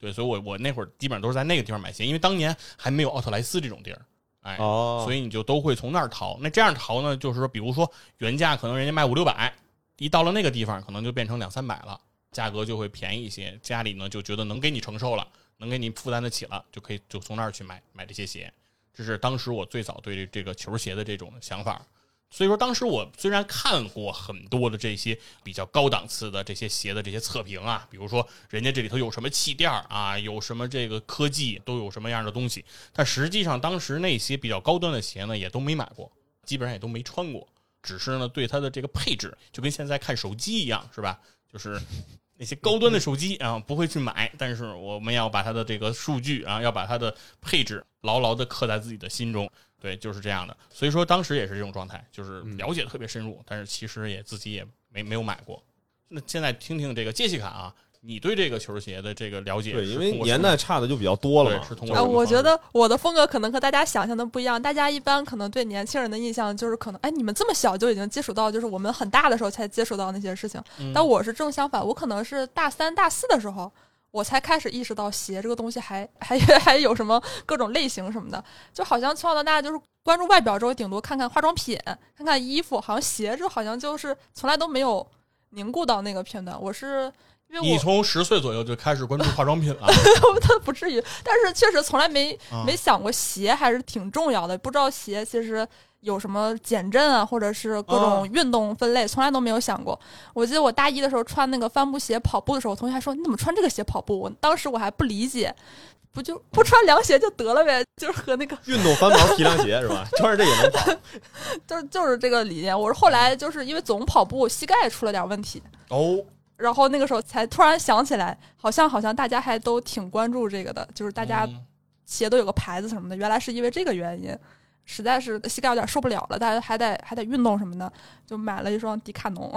对，所以我我那会儿基本上都是在那个地方买鞋，因为当年还没有奥特莱斯这种地儿，哎，哦，所以你就都会从那儿淘。那这样淘呢，就是说，比如说原价可能人家卖五六百，一到了那个地方，可能就变成两三百了，价格就会便宜一些。家里呢就觉得能给你承受了，能给你负担得起了，就可以就从那儿去买买这些鞋。这是当时我最早对这个球鞋的这种想法。所以说，当时我虽然看过很多的这些比较高档次的这些鞋的这些测评啊，比如说人家这里头有什么气垫啊，有什么这个科技，都有什么样的东西，但实际上当时那些比较高端的鞋呢，也都没买过，基本上也都没穿过，只是呢对它的这个配置，就跟现在看手机一样，是吧？就是那些高端的手机 啊，不会去买，但是我们要把它的这个数据啊，要把它的配置牢牢的刻在自己的心中。对，就是这样的。所以说当时也是这种状态，就是了解特别深入，但是其实也自己也没没有买过。那现在听听这个杰西卡啊，你对这个球鞋的这个了解对，因为年代差的就比较多了嘛，是通过我觉得我的风格可能和大家想象的不一样。大家一般可能对年轻人的印象就是可能，哎，你们这么小就已经接触到，就是我们很大的时候才接触到那些事情。嗯但我是正相反，我可能是大三、大四的时候，我才开始意识到鞋这个东西还还 还有什么各种类型什么的。就好像从小到大就是关注外表之后，顶多看看化妆品，看看衣服，好像鞋这好像就是从来都没有凝固到那个片段。我是因为你从十岁左右就开始关注化妆品了，他不至于，但是确实从来没啊没想过鞋还是挺重要的。不知道鞋其实有什么减震啊，或者是各种运动分类，从来都没有想过。我记得我大一的时候穿那个帆布鞋跑步的时候，我同学还说你怎么穿这个鞋跑步？我当时我还不理解，不就不穿凉鞋就得了呗，就是和那个运动翻毛皮凉鞋是吧？穿着这也能跑。就是就是这个理念。我是后来就是因为总跑步，膝盖出了点问题，哦，然后那个时候才突然想起来，好像好像大家还都挺关注这个的，就是大家嗯鞋都有个牌子什么的，原来是因为这个原因。实在是膝盖有点受不了了，大家还得还得运动什么的，就买了一双迪卡侬，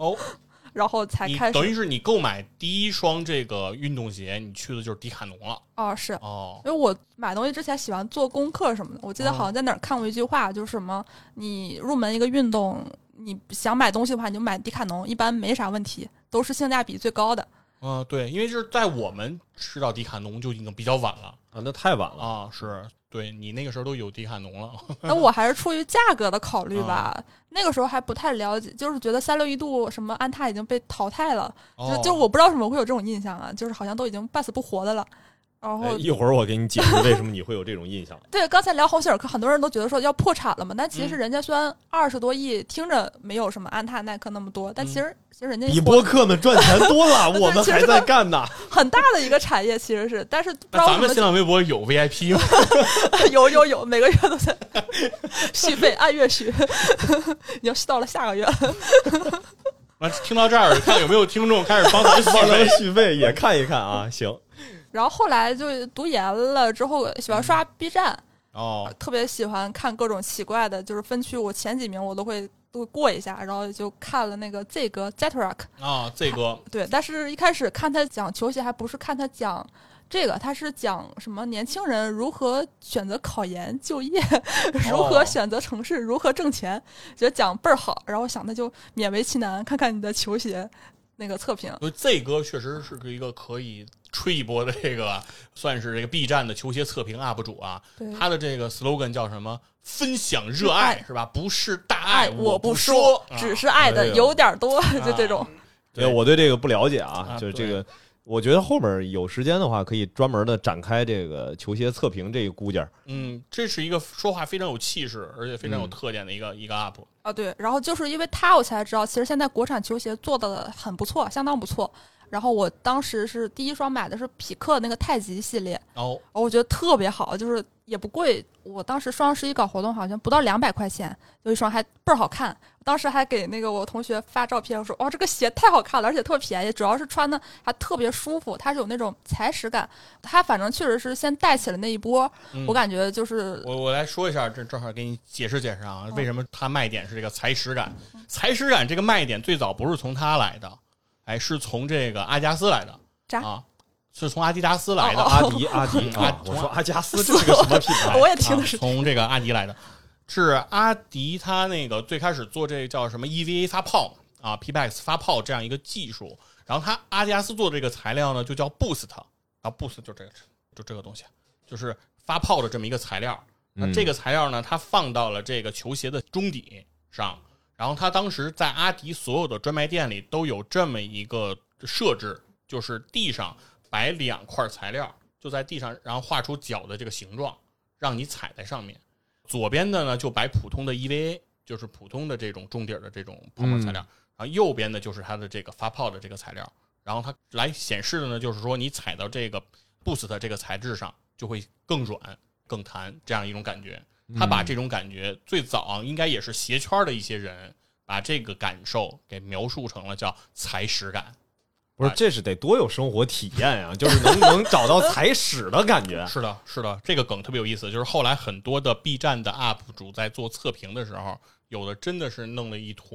哦，然后才开始。等于是你购买第一双这个运动鞋，你去的就是迪卡侬了。哦，是哦，因为我买东西之前喜欢做功课什么的，我记得好像在哪儿看过一句话，就是什么你入门一个运动，你想买东西的话，你就买迪卡侬，一般没啥问题，都是性价比最高的。嗯、对，因为就是在我们吃到迪卡侬就已经比较晚了啊，那太晚了。啊，是对你那个时候都有迪卡侬了。那我还是出于价格的考虑吧，啊那个时候还不太了解，就是觉得三六一度什么安踏已经被淘汰了，哦就就我不知道为什么会有这种印象啊，就是好像都已经半死不活的了。然后哎一会儿我给你解释为什么你会有这种印象。对，刚才聊鸿星尔克，很多人都觉得说要破产了嘛，但其实嗯人家虽然二十多亿，听着没有什么安踏、耐克那么多，但其实、其实人家活比播客们赚钱多了，我们还在干呢。很大的一个产业，其实是，但是不知那咱们新浪微博有 VIP 吗？有有有，每个月都在续费，按月续，你要续到了下个月听到这儿，看有没有听众开始帮咱们费。续费也看一看啊。行，然后后来就读研了之后，喜欢刷 B 站，哦，特别喜欢看各种奇怪的，就是分区，我前几名我都会都会过一下，然后就看了那个 Z 哥 Zetrock，啊，，Z 哥对，但是一开始看他讲球鞋，还不是看他讲这个，他是讲什么年轻人如何选择考研就业，如何选择城市，如何挣钱，觉得讲倍儿好。然后想那就勉为其难，看看你的球鞋那个测评。就 Z 哥确实是一个可以吹一波的这个，算是这个 B 站的球鞋测评 UP 主啊。对，他的这个 slogan 叫什么？分享热爱是吧？不是大爱我不说，只是爱的有点多，就这种。对，我对这个不了解啊，啊就这个，我觉得后面有时间的话，可以专门的展开这个球鞋测评这一估价。嗯，这是一个说话非常有气势，而且非常有嗯特点的一个、一个 UP。啊，对，然后就是因为他，我才知道，其实现在国产球鞋做的很不错，相当不错。然后我当时是第一双买的是匹克那个太极系列，哦，我觉得特别好，就是也不贵。我当时双十一搞活动，好像不到两百块钱，有一双还倍儿好看。当时还给那个我同学发照片，我说：“哇，这个鞋太好看了，而且特便宜，主要是穿的还特别舒服，它是有那种踩屎感。它反正确实是先带起了那一波，嗯我感觉就是我我来说一下，这正好给你解释解释啊，嗯为什么它卖点是这个踩屎感？踩屎感这个卖点最早不是从它来的，哎，是从这个阿加斯来的啊，是从阿迪达斯来的。哦阿迪，阿迪嗯 啊，我说阿加斯这是个什么品牌？我也听的是啊从这个阿迪来的，是阿迪他那个最开始做这叫什么 EVA 发泡啊，PBX 发泡这样一个技术，然后他阿迪达斯做的这个材料呢就叫 Boost，啊 Boost 就这个就这个东西，就是发泡的这么一个材料。那嗯这个材料呢，它放到了这个球鞋的中底上，然后它当时在阿迪所有的专卖店里都有这么一个设置，就是地上摆两块材料，就在地上，然后画出脚的这个形状，让你踩在上面。左边的呢就摆普通的 EVA，就是普通的这种中底的这种泡沫材料，然后右边的就是它的这个发泡的这个材料，然后它来显示的呢就是说你踩到这个 Boost 这个材质上就会更软、更弹这样一种感觉。他把这种感觉最早应该也是鞋圈的一些人把这个感受给描述成了叫踩屎感。不是，这是得多有生活体验啊、就是能能找到踩屎的感觉。是的，是的，这个梗特别有意思。就是后来很多的 B 站的 UP 主在做测评的时候，有的真的是弄了一坨，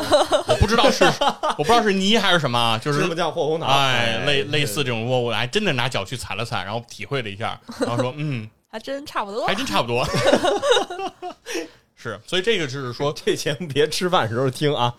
我不知道是我不知道是泥还是什么啊，就是芝麻酱或红糖，哎，类类对似这种窝，我还真的拿脚去踩了踩，然后体会了一下，然后说嗯，还真差不多还。真差不多。是，所以这个就是说，这节目别吃饭时候听啊。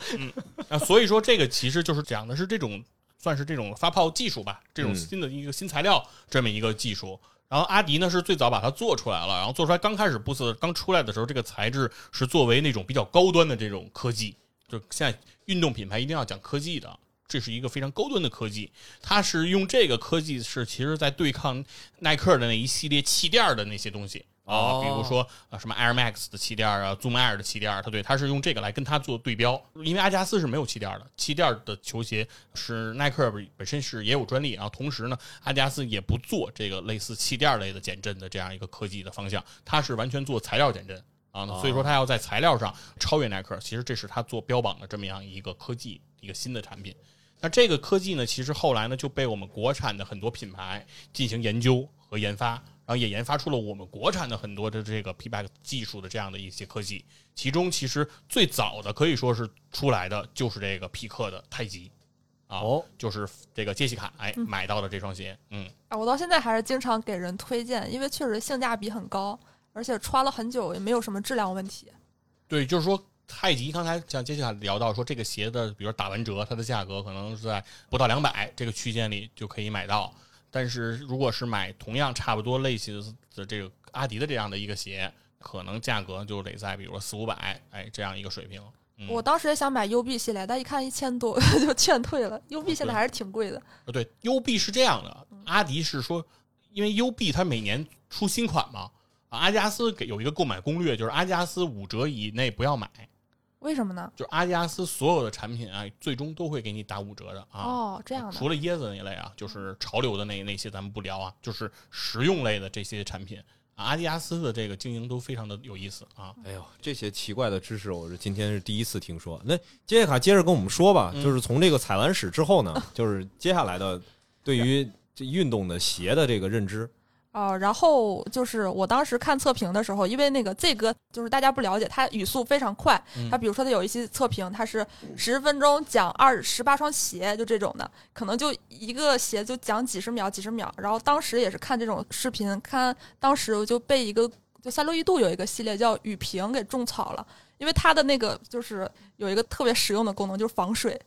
啊，所以说这个其实就是讲的是这种算是这种发泡技术吧，这种嗯新的一个新材料这么一个技术。然后阿迪呢是最早把它做出来了，然后做出来刚开始布斯刚出来的时候，这个材质是作为那种比较高端的这种科技，就现在运动品牌一定要讲科技的，这是一个非常高端的科技。它是用这个科技是其实在对抗耐克的那一系列气垫的那些东西，啊，哦比如说啊什么 Air Max 的气垫啊，Zoom Air 的气垫，它对，它是用这个来跟它做对标，因为阿迪达斯是没有气垫的，气垫的球鞋是耐克本身是也有专利，然后同时呢，阿迪达斯也不做这个类似气垫类的减震的这样一个科技的方向，它是完全做材料减震。啊，所以说它要在材料上超越耐克，其实这是它做标榜的这么样一个科技，一个新的产品。那这个科技呢，其实后来呢就被我们国产的很多品牌进行研究和研发，然后也研发出了我们国产的很多的这个 P-back 技术的这样的一些科技。其中其实最早的可以说是出来的就是这个匹克的太极啊，哦就是这个杰西卡哎买到的这双鞋，嗯，啊，我到现在还是经常给人推荐，因为确实性价比很高，而且穿了很久也没有什么质量问题。对，就是说太极，刚才像杰西卡聊到说，这个鞋的，比如打完折，它的价格可能是在不到两百这个区间里就可以买到。但是如果是买同样差不多类型的这个阿迪的这样的一个鞋，可能价格就得在比如说四五百，哎，这样一个水平。嗯我当时也想买 UB 系列，但一看一千多 就劝退了。UB 现在还是挺贵的。呃，对，UB 是这样的，阿迪是说，因为 UB 它每年出新款嘛，啊阿迪达斯给有一个购买攻略，就是阿迪达斯五折以内不要买，为什么呢？就是阿迪达斯所有的产品啊，最终都会给你打五折的啊。哦，这样的。除了椰子那一类啊，就是潮流的那那些咱们不聊啊，就是实用类的这些产品啊，阿迪达斯的这个经营都非常的有意思啊。哎呦，这些奇怪的知识，我是今天是第一次听说。那杰西卡接着跟我们说吧，嗯就是从这个踩完屎之后呢，就是接下来的对于这运动的鞋的这个认知。哦，然后就是我当时看测评的时候，因为那个 Z 哥就是大家不了解，他语速非常快。嗯他比如说他有一些测评，他是十分钟讲二十八双鞋，就这种的，可能就一个鞋就讲几十秒、几十秒。然后当时也是看这种视频，看当时我就被一个就三六一度有一个系列叫雨屏给种草了，因为它的那个就是有一个特别实用的功能，就是防水，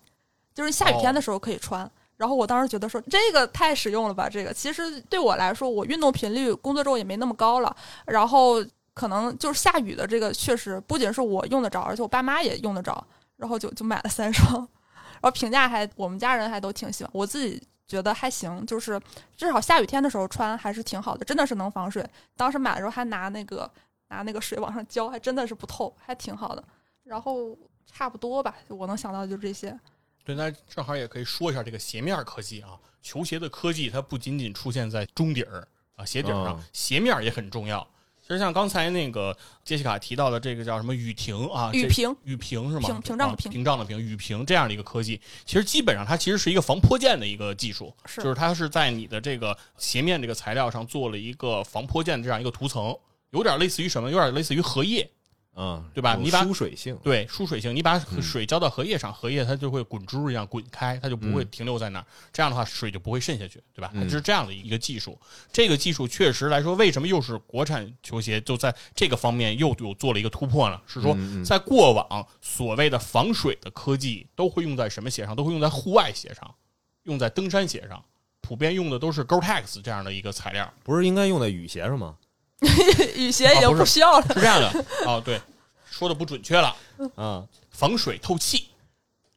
就是下雨天的时候可以穿。然后我当时觉得说这个太实用了吧，这个其实对我来说，我运动频率工作之后也没那么高了，然后可能就是下雨的这个确实不仅是我用得着，而且我爸妈也用得着，然后就就买了三双，然后评价还我们家人还都挺喜欢，我自己觉得还行，就是至少下雨天的时候穿还是挺好的，真的是能防水。当时买的时候还拿那个拿那个水往上浇，还真的是不透，还挺好的。然后差不多吧，我能想到的就这些。对，那正好也可以说一下这个鞋面科技啊，球鞋的科技它不仅仅出现在中底儿啊鞋底儿上，嗯鞋面也很重要。其实像刚才那个杰西卡提到的这个叫什么雨停啊，这雨屏雨屏是吗？屏屏障的啊屏屏障的屏，雨屏这样的一个科技，其实基本上它其实是一个防泼溅的一个技术，是就是它是在你的这个鞋面这个材料上做了一个防泼溅的这样一个涂层，有点类似于什么？有点类似于荷叶，啊，有对吧你把疏水性，对，疏水性，你把嗯水浇到荷叶上，荷叶它就会滚珠一样滚开，它就不会嗯停留在那儿。这样的话，水就不会渗下去，对吧？它嗯是这样的一个技术。这个技术确实来说，为什么又是国产球鞋就在这个方面又有做了一个突破呢？是说嗯嗯在过往所谓的防水的科技都会用在什么鞋上？都会用在户外鞋上，用在登山鞋上，普遍用的都是 Gore-Tex 这样的一个材料。不是应该用在雨鞋上吗？雨鞋已经啊不需要了。是这样的 哦，对，说的不准确了，嗯防水透气。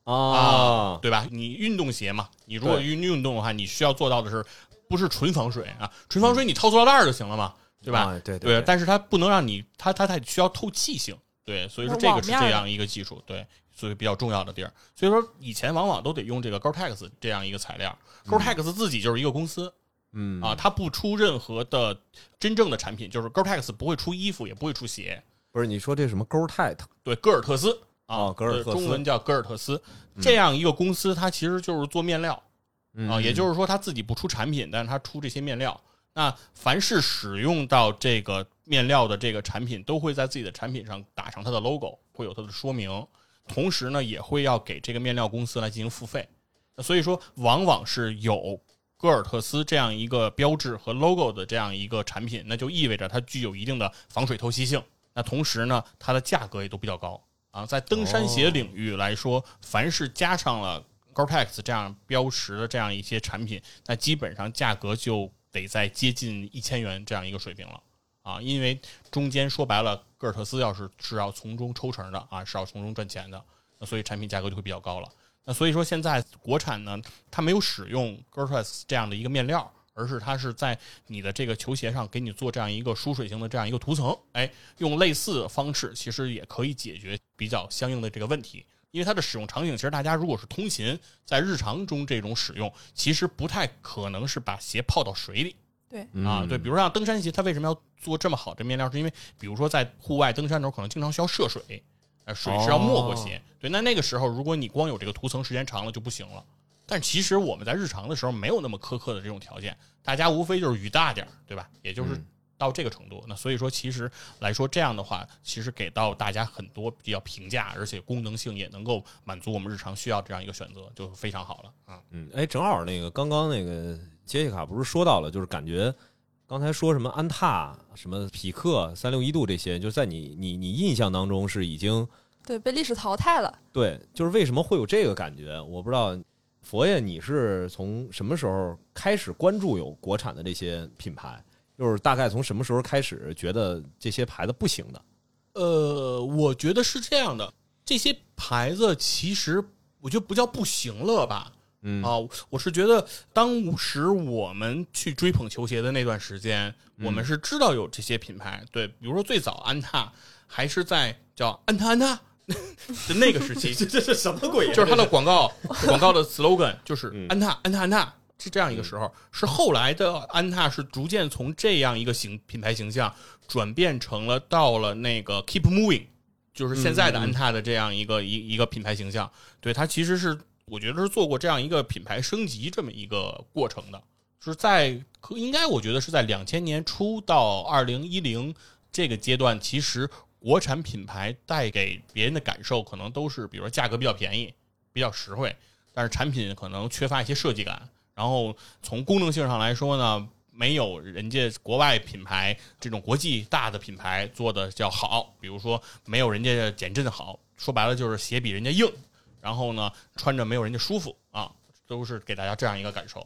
啊，对吧？你运动鞋嘛，你如果运运动的话，你需要做到的是不是纯防水啊？纯防水你套塑料袋儿就行了嘛，对吧？啊对对，但是它不能让你，它它它需要透气性，对，所以说这个是这样一个技术，对，所以比较重要的地儿。所以说以前往往都得用这个 Gore-Tex 这样一个材料，Gore-Tex 自己就是一个公司嗯啊，它不出任何的真正的产品，就是 Gore-Tex 不会出衣服，也不会出鞋，不是你说这什么 g o r t e x 对，戈尔特斯啊，哦戈尔特斯呃中文叫戈尔特斯，这样一个公司，它其实就是做面料。嗯啊，也就是说它自己不出产品，但是它出这些面料。那凡是使用到这个面料的这个产品，都会在自己的产品上打上它的 logo，会有它的说明。同时呢，也会要给这个面料公司来进行付费。那所以说，往往是有戈尔特斯这样一个标志和 logo 的这样一个产品，那就意味着它具有一定的防水透气性。那同时呢，它的价格也都比较高啊。在登山鞋领域来说，凡是加上了 Gore-Tex 这样标识的这样一些产品，那基本上价格就得在接近一千元这样一个水平了啊，因为中间说白了，戈尔特斯要是是要从中抽成的啊，是要从中赚钱的，那所以产品价格就会比较高了。那所以说现在国产呢，它没有使用 Gore-Tex 这样的一个面料，而是它是在你的这个球鞋上给你做这样一个疏水性的这样一个涂层。哎，用类似的方式，其实也可以解决比较相应的这个问题。因为它的使用场景，其实大家如果是通勤，在日常中这种使用，其实不太可能是把鞋泡到水里。对啊，嗯对，比如说像登山鞋，它为什么要做这么好的面料？是因为比如说在户外登山的时候，可能经常需要涉水，呃，水是要没过鞋。对，那那个时候如果你光有这个涂层，时间长了就不行了。但其实我们在日常的时候没有那么苛刻的这种条件，大家无非就是雨大点儿，对吧？也就是嗯到这个程度。那所以说，其实来说这样的话，其实给到大家很多比较平价，而且功能性也能够满足我们日常需要这样一个选择，就非常好了啊。嗯，哎，正好那个刚刚那个杰西卡不是说到了，就是感觉刚才说什么安踏、什么匹克、三六一度这些，就在你你你印象当中是已经对，被历史淘汰了。对，就是为什么会有这个感觉？我不知道，佛爷你是从什么时候开始关注有国产的这些品牌？就是大概从什么时候开始觉得这些牌子不行的？呃，我觉得是这样的，这些牌子其实我觉得不叫不行了吧。嗯啊，我是觉得当时我们去追捧球鞋的那段时间，我们是知道有这些品牌，对，比如说最早安踏还是在叫安踏安踏的那个时期，这这是什么鬼呀？就是它的广告广告的 slogan 就是嗯安踏安踏安踏，是这样一个时候。是后来的安踏是逐渐从这样一个形品牌形象转变成了到了那个 Keep Moving，就是现在的安踏的这样一个一一个品牌形象。对它其实是我觉得是做过这样一个品牌升级这么一个过程的，是在应该我觉得是在两千年初到二零一零这个阶段，其实国产品牌带给别人的感受可能都是，比如说价格比较便宜，比较实惠，但是产品可能缺乏一些设计感。然后从功能性上来说呢，没有人家国外品牌这种国际大的品牌做的叫好，比如说没有人家减震好，说白了就是鞋比人家硬，然后呢穿着没有人家舒服啊，都是给大家这样一个感受。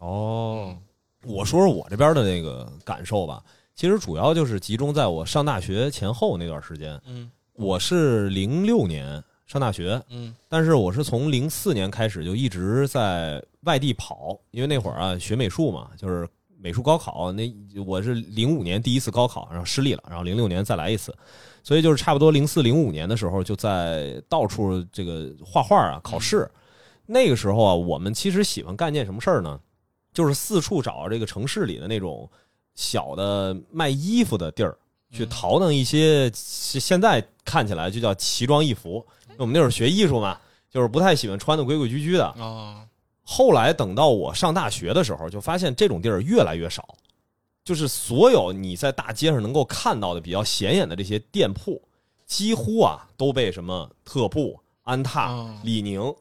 哦，我说说我这边的那个感受吧。其实主要就是集中在我上大学前后那段时间。嗯我是零六年上大学，嗯但是我是从零四年开始就一直在外地跑，因为那会儿啊学美术嘛，就是美术高考。那我是零五年第一次高考，然后失利了，然后零六年再来一次，所以就是差不多零四零五年的时候就在到处这个画画啊考试。那个时候啊，我们其实喜欢干件什么事儿呢？就是四处找这个城市里的那种小的卖衣服的地儿，去嗯淘弄一些现现在看起来就叫奇装异服。我们那会儿学艺术嘛，就是不太喜欢穿的规规矩矩的。啊后来等到我上大学的时候，就发现这种地儿越来越少，就是所有你在大街上能够看到的比较显眼的这些店铺，几乎啊都被什么特步、安踏、啊李宁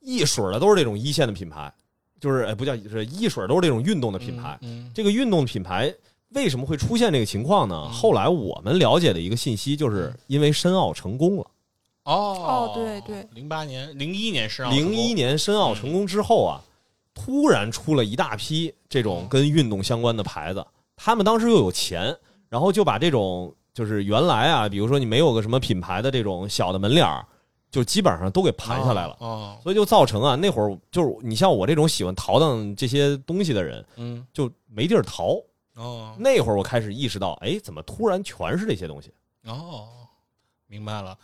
一水儿的都是这种一线的品牌，就是哎不叫是一水儿都是这种运动的品牌。嗯这个运动品牌为什么会出现这个情况呢？嗯后来我们了解的一个信息，就是因为申奥成功了。哦哦对对，零八年、零一年申奥零一年申奥成功之后啊，突然出了一大批这种跟运动相关的牌子，他们当时又有钱，然后就把这种就是原来啊，比如说你没有个什么品牌的这种小的门脸儿，就基本上都给盘下来了。哦，所以就造成啊，那会儿就是你像我这种喜欢淘荡这些东西的人，嗯就没地儿淘。哦那会儿我开始意识到，哎，怎么突然全是这些东西？哦，明白了。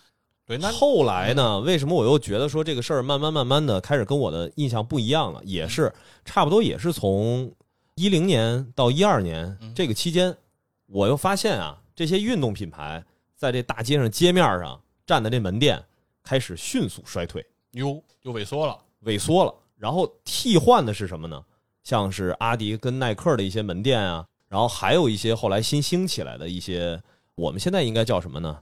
对，那后来呢？为什么我又觉得说这个事儿慢慢慢慢的开始跟我的印象不一样了？也是差不多也是从一零年到一二年嗯这个期间，我又发现啊，这些运动品牌在这大街上街面上站的这门店开始迅速衰退、哟又萎缩了。萎缩了，然后替换的是什么呢？像是阿迪跟耐克的一些门店啊，然后还有一些后来新兴起来的一些，我们现在应该叫什么呢？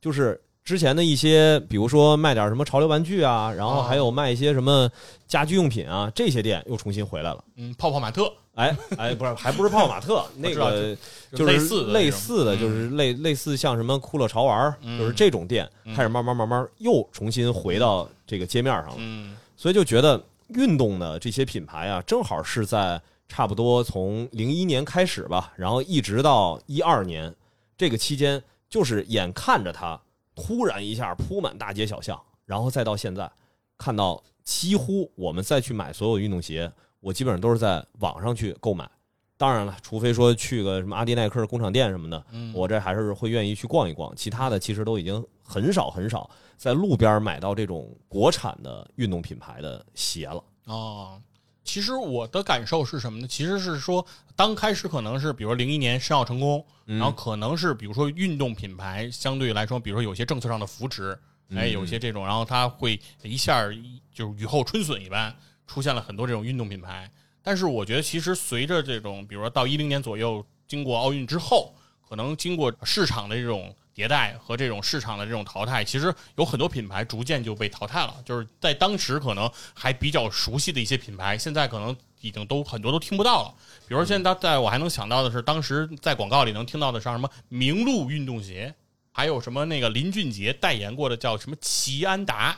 就是之前的一些，比如说卖点什么潮流玩具啊，然后还有卖一些什么家居用品啊，这些店又重新回来了。嗯，泡泡玛特。哎哎，不是，还不是泡泡玛特，那个就是类似的类似的，就是类类似像什么酷乐潮玩，嗯。就是这种店嗯。开始慢慢慢慢又重新回到这个街面上了。嗯。所以就觉得运动的这些品牌啊，正好是在差不多从零一年开始吧，然后一直到一二年这个期间，就是眼看着它突然一下铺满大街小巷，然后再到现在，看到几乎我们再去买所有运动鞋，我基本上都是在网上去购买。当然了，除非说去个什么阿迪耐克工厂店什么的，嗯我这还是会愿意去逛一逛。其他的其实都已经很少很少在路边买到这种国产的运动品牌的鞋了。哦，其实我的感受是什么呢？其实是说，刚开始可能是比如零一年申奥成功，嗯然后可能是比如说运动品牌相对来说，比如说有些政策上的扶持，哎，有些这种，然后它会一下儿就是雨后春笋一般出现了很多这种运动品牌。但是我觉得，其实随着这种，比如说到一零年左右，经过奥运之后，可能经过市场的这种迭代和这种市场的这种淘汰，其实有很多品牌逐渐就被淘汰了。就是在当时可能还比较熟悉的一些品牌，现在可能已经都很多都听不到了。比如说现在在我还能想到的是，当时在广告里能听到的像什么名路运动鞋，还有什么那个林俊杰代言过的叫什么奇安达。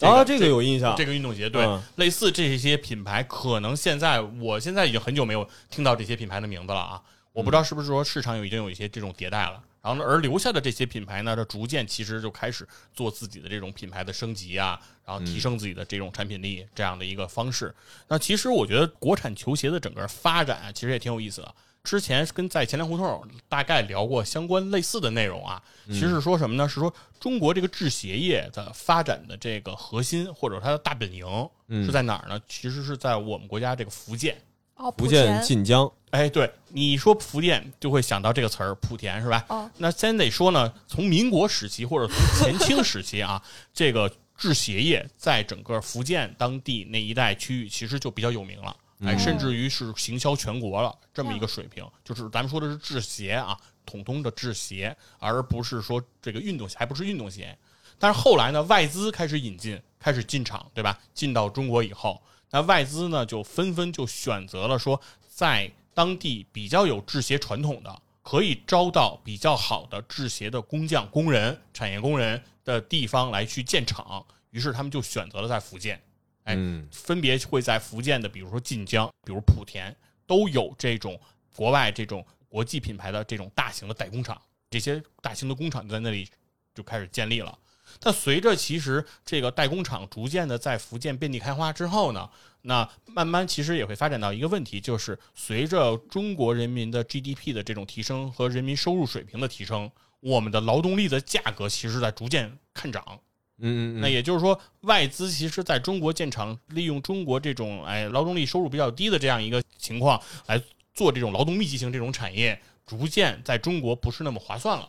啊，这个有印象。这个运动鞋，对，嗯类似这些品牌，可能现在我现在已经很久没有听到这些品牌的名字了啊，我不知道是不是说市场有已经有一些这种迭代了，然后呢，而留下的这些品牌呢，这逐渐其实就开始做自己的这种品牌的升级啊，然后提升自己的这种产品力这样的一个方式。那其实我觉得国产球鞋的整个发展啊，其实也挺有意思的。之前跟在前粮胡同大概聊过相关类似的内容啊，其实是说什么呢？是说中国这个制鞋业的发展的这个核心或者它的大本营是在哪儿呢？其实是在我们国家这个福建。哦，福建晋江，哎，对，你说福建就会想到这个词儿“莆田”是吧？哦那先得说呢，从民国时期或者从前清时期啊，这个制鞋业在整个福建当地那一带区域其实就比较有名了。哎，嗯甚至于是行销全国了，这么一个水平，就是咱们说的是制鞋啊，统通的制鞋，而不是说这个运动鞋，还不是运动鞋。但是后来呢，外资开始引进，开始进场，对吧？进到中国以后，那外资呢就纷纷就选择了说，在当地比较有制鞋传统的，可以招到比较好的制鞋的工匠、工人、产业工人的地方来去建厂。于是他们就选择了在福建，哎，嗯分别会在福建的，比如说晋江，比如莆田，都有这种国外这种国际品牌的这种大型的代工厂，这些大型的工厂就在那里就开始建立了。但随着其实这个代工厂逐渐的在福建遍地开花之后呢，那慢慢其实也会发展到一个问题，就是随着中国人民的 GDP 的这种提升和人民收入水平的提升，我们的劳动力的价格其实在逐渐看涨。嗯嗯那也就是说，外资其实在中国建厂，利用中国这种哎劳动力收入比较低的这样一个情况来做这种劳动密集型这种产业，逐渐在中国不是那么划算了。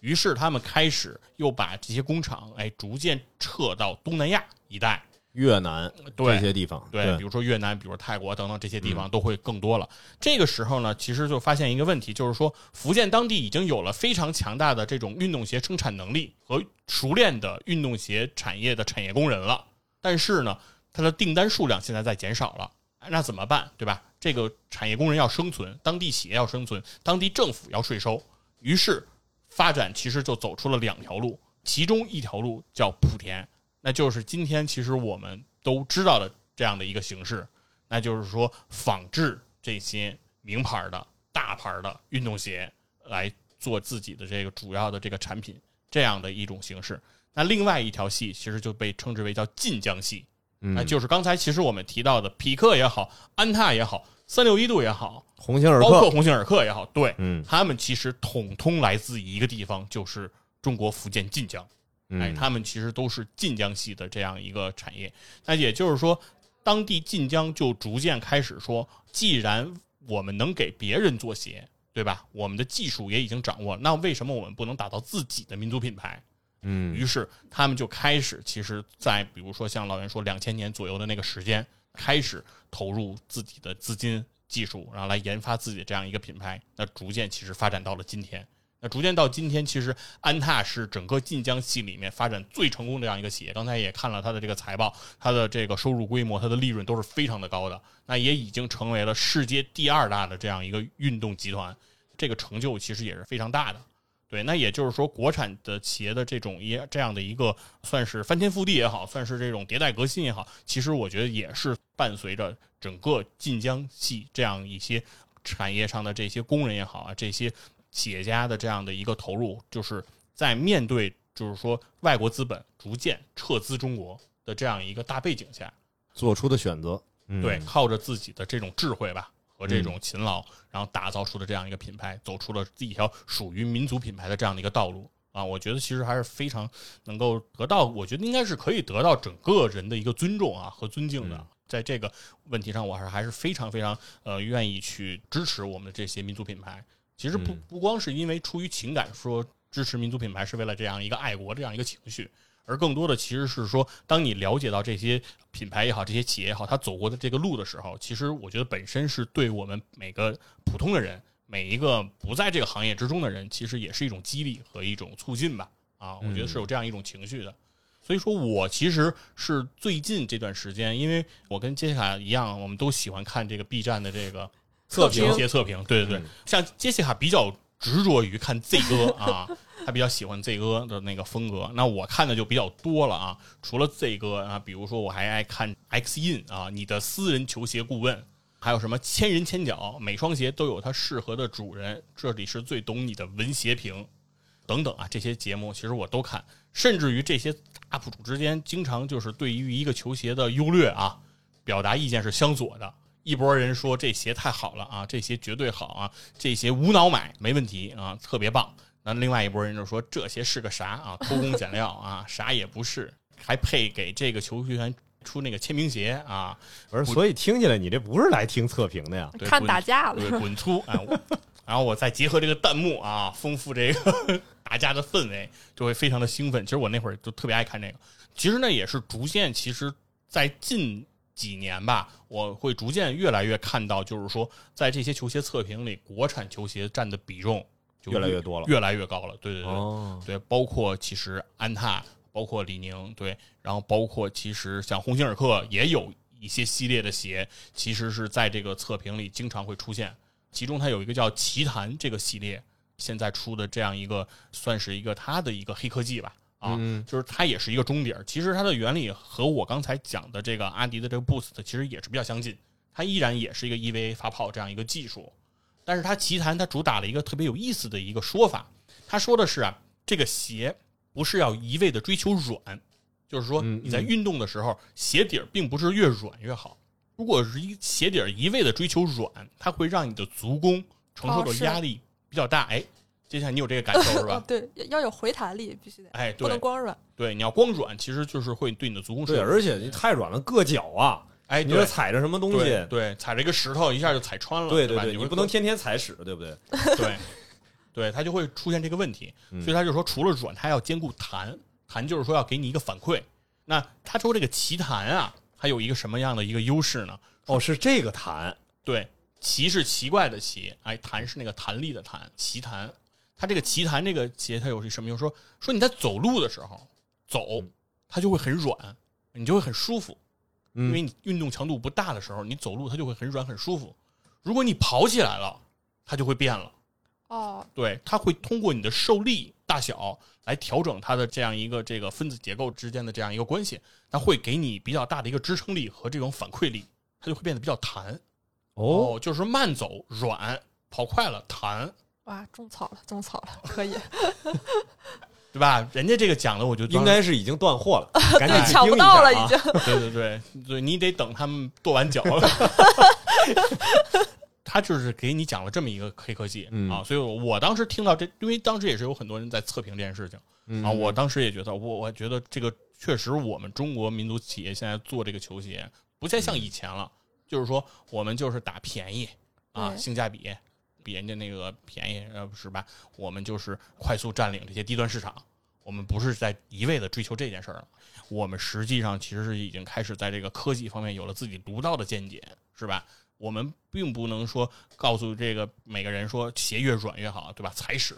于是他们开始又把这些工厂哎逐渐撤到东南亚一带，越南对这些地方，对，比如说越南，比如说泰国等等这些地方都会更多了。这个时候呢，其实就发现一个问题，就是说福建当地已经有了非常强大的这种运动鞋生产能力和熟练的运动鞋产业的产业工人了，但是呢，它的订单数量现在在减少了。哎那怎么办？对吧？这个产业工人要生存，当地企业要生存，当地政府要税收，于是发展其实就走出了两条路，其中一条路叫莆田，那就是今天其实我们都知道的这样的一个形式，那就是说仿制这些名牌的大牌的运动鞋来做自己的这个主要的这个产品，这样的一种形式。那另外一条系其实就被称之为叫晋江系，那就是刚才其实我们提到的匹克也好，安踏也好，三六一度也好，鸿星尔克，包括鸿星尔克也好，对，嗯他们其实统通来自一个地方，就是中国福建晋江。哎，嗯他们其实都是晋江系的这样一个产业。那也就是说，当地晋江就逐渐开始说，既然我们能给别人做鞋，对吧？我们的技术也已经掌握了，那为什么我们不能打造自己的民族品牌？嗯于是他们就开始，其实，在比如说像老袁说两千年左右的那个时间，开始投入自己的资金、技术，然后来研发自己的这样一个品牌。那逐渐其实发展到了今天。那逐渐到今天，其实安踏是整个晋江系里面发展最成功的这样一个企业。刚才也看了它的这个财报，它的这个收入规模、它的利润都是非常的高的。那也已经成为了世界第二大的这样一个运动集团，这个成就其实也是非常大的。对，那也就是说，国产的企业的这种也这样的一个算是翻天覆地也好，算是这种迭代革新也好，其实我觉得也是伴随着整个晋江系这样一些产业上的这些工人也好啊，这些企业家的这样的一个投入，就是在面对就是说外国资本逐渐撤资中国的这样一个大背景下，做出的选择，嗯。对，靠着自己的这种智慧吧和这种勤劳，然后打造出的这样一个品牌，走出了自己一条属于民族品牌的这样的一个道路啊！我觉得其实还是非常能够得到，我觉得应该是可以得到整个人的一个尊重啊和尊敬的。嗯在这个问题上，我还是还是非常非常呃愿意去支持我们的这些民族品牌。其实不嗯不光是因为出于情感说支持民族品牌，是为了这样一个爱国这样一个情绪，而更多的其实是说，当你了解到这些品牌也好，这些企业也好，它走过的这个路的时候，其实我觉得本身是对我们每个普通的人，每一个不在这个行业之中的人，其实也是一种激励和一种促进吧。啊，我觉得是有这样一种情绪的。所以说我其实是最近这段时间，因为我跟杰西卡一样，我们都喜欢看这个 B 站的这个测评一些测评，对对对，嗯像杰西卡比较执着于看 Z 哥啊，他比较喜欢 Z 哥的那个风格。那我看的就比较多了啊，除了 Z 哥啊，比如说我还爱看 X In 啊，你的私人球鞋顾问，还有什么千人千脚，每双鞋都有它适合的主人，这里是最懂你的文鞋评。等等啊，这些节目其实我都看，甚至于这些 UP 主之间经常就是对于一个球鞋的优劣啊，表达意见是相左的。一波人说这鞋太好了啊，这鞋绝对好啊，这鞋无脑买没问题啊，特别棒。那另外一波人就说这鞋是个啥啊，偷工减料啊，啥也不是，还配给这个球员出那个签名鞋啊，不是，所以听起来你这不是来听测评的呀？看打架对，了，滚粗啊！我 然后我再结合这个弹幕啊，丰富这个 打架的氛围，就会非常的兴奋。其实我那会儿就特别爱看这个。其实呢，也是逐渐，其实，在近几年吧，我会逐渐越来越看到，就是说，在这些球鞋测评里，国产球鞋占的比重就越来越多了。越来越高了。对对对，哦，对，包括其实安踏，包括李宁，对，然后包括其实像鸿星尔克也有一些系列的鞋，其实是在这个测评里经常会出现。其中它有一个叫奇谭这个系列，现在出的这样一个算是一个它的一个黑科技吧，啊，嗯就是它也是一个中底儿。其实它的原理和我刚才讲的这个阿迪的这个 Boost 其实也是比较相近，它依然也是一个 EVA 发泡这样一个技术。但是它奇谭它主打了一个特别有意思的一个说法，他说的是啊，这个鞋不是要一味的追求软，就是说嗯你在运动的时候，鞋底儿并不是越软越好。如果是一鞋底儿一味的追求软，它会让你的足弓承受的压力比较大。哎，接下来你有这个感受是哦吧？对，要要有回弹力，必须得，哎，不能光软。对，你要光软，其实就是会对你的足弓对，是而且你太软了，硌脚啊！哎，你说踩着什么东西？对，踩着一个石头一下就踩穿了，对吧，对对，你你不能天天踩屎，对不对？对，对，它就会出现这个问题。嗯所以他就说，除了软，它要兼顾弹，弹就是说要给你一个反馈。那他说这个奇弹啊，它有一个什么样的一个优势呢？哦，是这个弹，对，奇是奇怪的奇，哎，弹是那个弹力的弹，奇弹。它这个奇弹这个鞋，它有什么用？说说你在走路的时候走，它就会很软，你就会很舒服。因为嗯，你运动强度不大的时候，你走路它就会很软很舒服。如果你跑起来了，它就会变了。哦，对，它会通过你的受力大小来调整它的这样一个这个分子结构之间的这样一个关系，它会给你比较大的一个支撑力和这种反馈力，它就会变得比较弹。哦，就是慢走软，跑快了弹，哇，种草了，种草了，可以，对吧？人家这个讲的，我觉得应该是已经断货了，赶紧对，抢不到了已经。对对对对，你得等他们跺完脚了。他就是给你讲了这么一个黑科技、嗯啊，所以我当时听到这，因为当时也是有很多人在测评这件事情。嗯啊，我当时也觉得，我我觉得这个确实，我们中国民族企业现在做这个球鞋，不再像以前了，就是说我们就是打便宜啊，性价比比人家那个便宜，呃，是吧？我们就是快速占领这些低端市场，我们不是在一味的追求这件事儿了，我们实际上其实是已经开始在这个科技方面有了自己独到的见解，是吧？我们并不能说告诉这个每个人说鞋越软越好，对吧？踩屎，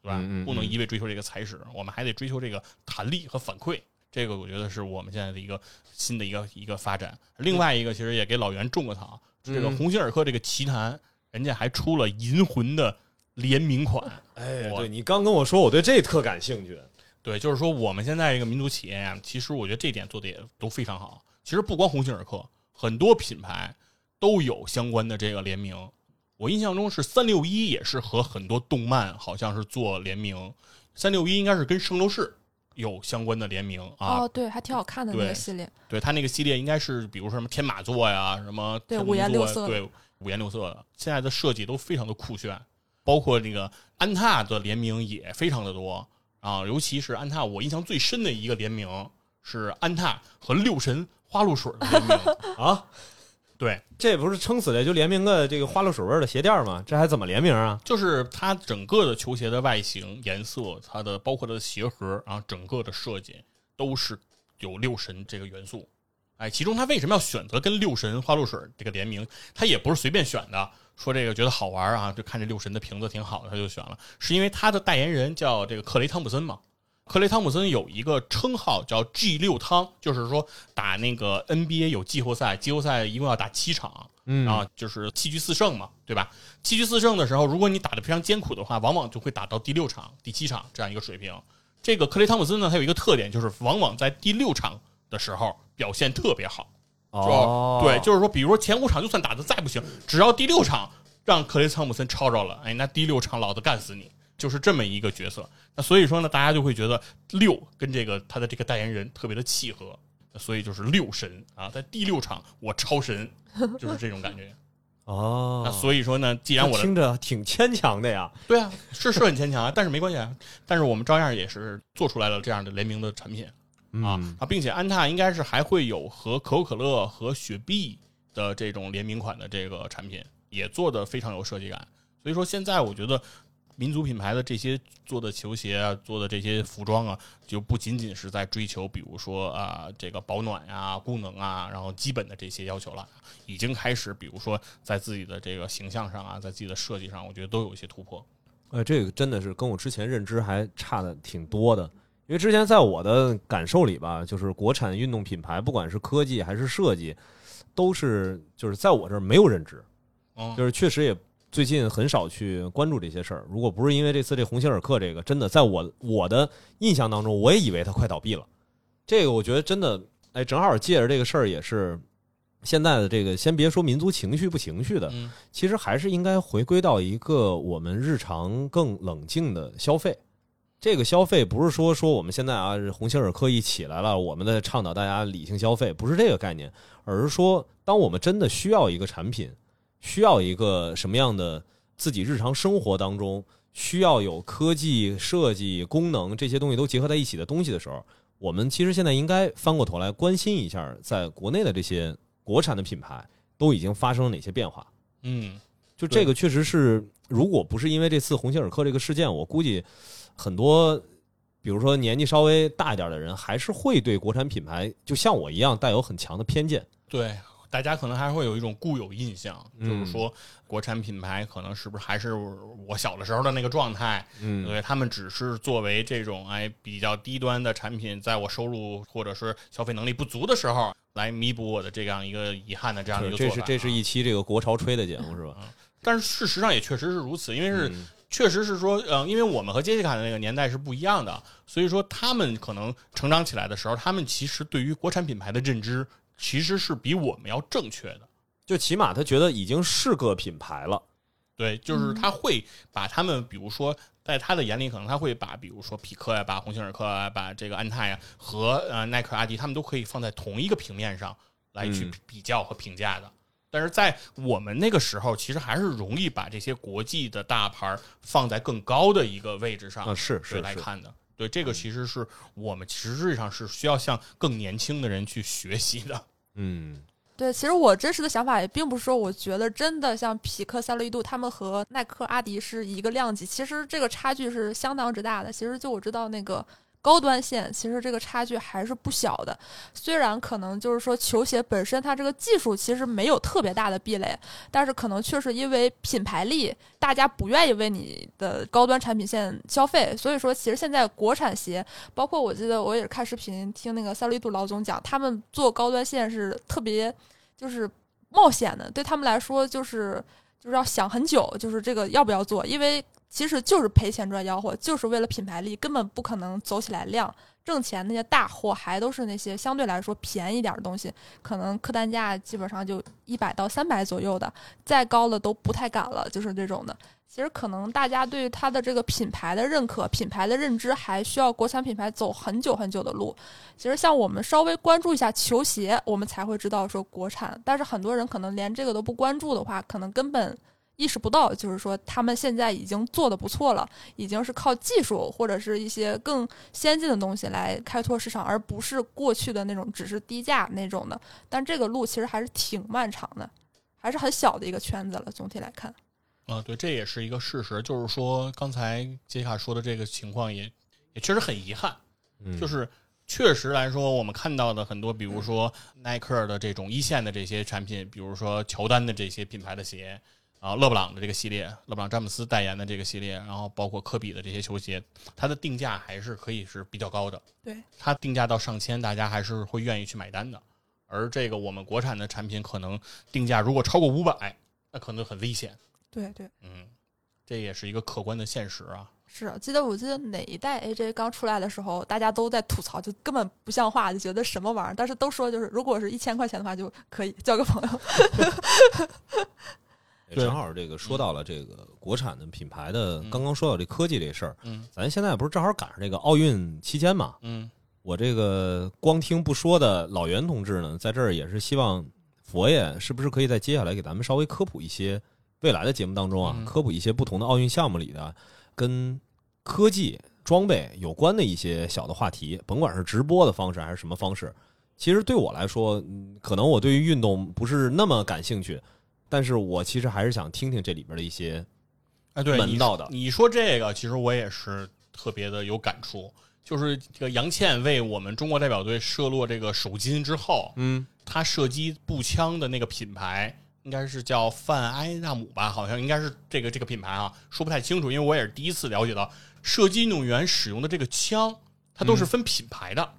对吧？嗯嗯嗯不能一味追求这个踩屎，我们还得追求这个弹力和反馈。这个我觉得是我们现在的一个新的一个一个发展。另外一个，其实也给老袁种个草，这个嗯鸿星尔克这个奇谭，人家还出了银魂的联名款。哎，对你刚跟我说，我对这特感兴趣。对，就是说我们现在这个民族企业呀、其实我觉得这点做的也都非常好。其实不光鸿星尔克，很多品牌都有相关的这个联名。我印象中是三六一也是和很多动漫好像是做联名，三六一应该是跟圣斗士有相关的联名啊。哦，对，还挺好看的那个系列。对它那个系列应该是，比如说什么天马座呀，什么对五颜六色对，五颜六色的。现在的设计都非常的酷炫，包括那个安踏的联名也非常的多啊，尤其是安踏，我印象最深的一个联名是安踏和六神花露水的联名。啊，对，这不是撑死了就联名个这个花露水味儿的鞋垫吗？这还怎么联名啊？就是它整个的球鞋的外形、颜色，它的包括它的鞋盒啊，整个的设计都是有六神这个元素。哎，其中他为什么要选择跟六神花露水这个联名？他也不是随便选的，说这个觉得好玩啊，就看这六神的瓶子挺好的，他就选了，是因为他的代言人叫这个克雷汤普森嘛。克雷汤普森有一个称号叫 G 六汤，就是说打那个 NBA 有季后赛，季后赛一共要打七场，嗯啊，就是七局四胜嘛，对吧？七局四胜的时候，如果你打得非常艰苦的话，往往就会打到第六场、第七场这样一个水平。这个克雷汤普森呢，他有一个特点，就是往往在第六场的时候表现特别好。哦，对，就是说，比如说前五场就算打的再不行，只要第六场让克雷汤普森抄着了，哎，那第六场老子干死你，就是这么一个角色。那所以说呢，大家就会觉得六跟这个他的这个代言人特别的契合，所以就是六神啊，在第六场我超神，就是这种感觉。哦，那所以说呢，既然我听着挺牵强的呀。对啊，是是很牵强啊，但是没关系啊，但是我们照样也是做出来了这样的联名的产品。啊嗯啊，并且安踏应该是还会有和可口可乐和雪碧的这种联名款的这个产品，也做的非常有设计感。所以说现在我觉得民族品牌的这些做的球鞋啊，做的这些服装啊，就不仅仅是在追求，比如说啊这个保暖呀、功能啊，然后基本的这些要求了，已经开始，比如说在自己的这个形象上啊，在自己的设计上，我觉得都有一些突破。呃，这个真的是跟我之前认知还差的挺多的。因为之前在我的感受里吧，就是国产运动品牌，不管是科技还是设计，都是就是在我这儿没有认知，嗯，就是确实也最近很少去关注这些事儿。如果不是因为这次这鸿星尔克这个，真的在我我的印象当中，我也以为它快倒闭了。这个我觉得真的，哎，正好借着这个事儿，也是现在的这个，先别说民族情绪不情绪的，嗯其实还是应该回归到一个我们日常更冷静的消费。这个消费不是说说我们现在啊，鸿星尔克一起来了，我们在倡导大家理性消费，不是这个概念，而是说，当我们真的需要一个产品，需要一个什么样的自己日常生活当中需要有科技、设计、功能这些东西都结合在一起的东西的时候，我们其实现在应该翻过头来关心一下，在国内的这些国产的品牌都已经发生了哪些变化。嗯，就这个确实是，如果不是因为这次鸿星尔克这个事件，我估计很多，比如说年纪稍微大一点的人，还是会对国产品牌，就像我一样，带有很强的偏见。对，大家可能还会有一种固有印象，就是嗯说国产品牌可能是不是还是我小的时候的那个状态？嗯对他们只是作为这种哎比较低端的产品，在我收入或者是消费能力不足的时候，来弥补我的这样一个遗憾的这样一个做法啊。这是这是一期这个国潮吹的节目是吧？但是事实上也确实是如此，因为是、嗯确实是说，嗯、因为我们和杰西卡的那个年代是不一样的，所以说他们可能成长起来的时候，他们其实对于国产品牌的认知其实是比我们要正确的。就起码他觉得已经是个品牌了。对，就是他会把他们，比如说，在他的眼里，可能他会把，比如说匹克呀、把鸿星尔克啊、把这个安踏呀和呃耐克、阿迪，他们都可以放在同一个平面上来去嗯比较和评价的。但是在我们那个时候，其实还是容易把这些国际的大牌儿放在更高的一个位置上啊是是是来看的。对，这个其实是我们实质上是需要向更年轻的人去学习的。嗯对，其实我真实的想法也并不是说，我觉得真的像匹克、赛乐一度他们和耐克、阿迪是一个量级，其实这个差距是相当之大的。其实就我知道那个高端线，其实这个差距还是不小的。虽然可能就是说球鞋本身它这个技术其实没有特别大的壁垒，但是可能确实因为品牌力，大家不愿意为你的高端产品线消费，所以说其实现在国产鞋，包括我记得我也是看视频听那个赛利度老总讲，他们做高端线是特别就是冒险的，对他们来说就是就是要想很久，就是这个要不要做，因为其实就是赔钱赚吆喝，就是为了品牌力，根本不可能走起来量。挣钱那些大货，还都是那些相对来说便宜点的东西，可能客单价基本上就一百到三百左右的，再高的都不太敢了，就是这种的。其实可能大家对它的这个品牌的认可、品牌的认知，还需要国产品牌走很久很久的路。其实像我们稍微关注一下球鞋，我们才会知道说国产。但是很多人可能连这个都不关注的话，可能根本意识不到，就是说他们现在已经做的不错了，已经是靠技术或者是一些更先进的东西来开拓市场，而不是过去的那种只是低价那种的。但这个路其实还是挺漫长的，还是很小的一个圈子了。总体来看。啊，对，这也是一个事实，就是说刚才杰卡说的这个情况也也确实很遗憾，嗯就是确实来说，我们看到的很多，比如说耐克的这种一线的这些产品，比如说乔丹的这些品牌的鞋啊，勒布朗的这个系列，勒布朗詹姆斯代言的这个系列，然后包括科比的这些球鞋，它的定价还是可以是比较高的，对，它定价到上千，大家还是会愿意去买单的。而这个我们国产的产品，可能定价如果超过五百，那可能很危险。对对，嗯，这也是一个客观的现实啊。是记得我记得哪一代 AJ 刚出来的时候，大家都在吐槽，就根本不像话，就觉得什么玩意儿。但是都说就是，如果是一千块钱的话，就可以交个朋友。对正好这个说到了这个国产的品牌的，刚刚说到这科技这事儿，嗯咱现在不是正好赶上这个奥运期间嘛？嗯我这个光听不说的老袁同志呢，在这儿也是希望佛爷是不是可以在接下来给咱们稍微科普一些未来的节目当中啊，嗯科普一些不同的奥运项目里的跟科技装备有关的一些小的话题，甭管是直播的方式还是什么方式。其实对我来说，嗯可能我对于运动不是那么感兴趣，但是我其实还是想听听这里边的一些哎，对，门道的你说这个，其实我也是特别的有感触。就是这个杨倩为我们中国代表队射落这个首金之后，嗯她射击步枪的那个品牌应该是叫范埃纳姆吧，好像应该是这个这个品牌啊，说不太清楚，因为我也是第一次了解到射击运动员使用的这个枪，它都是分品牌的。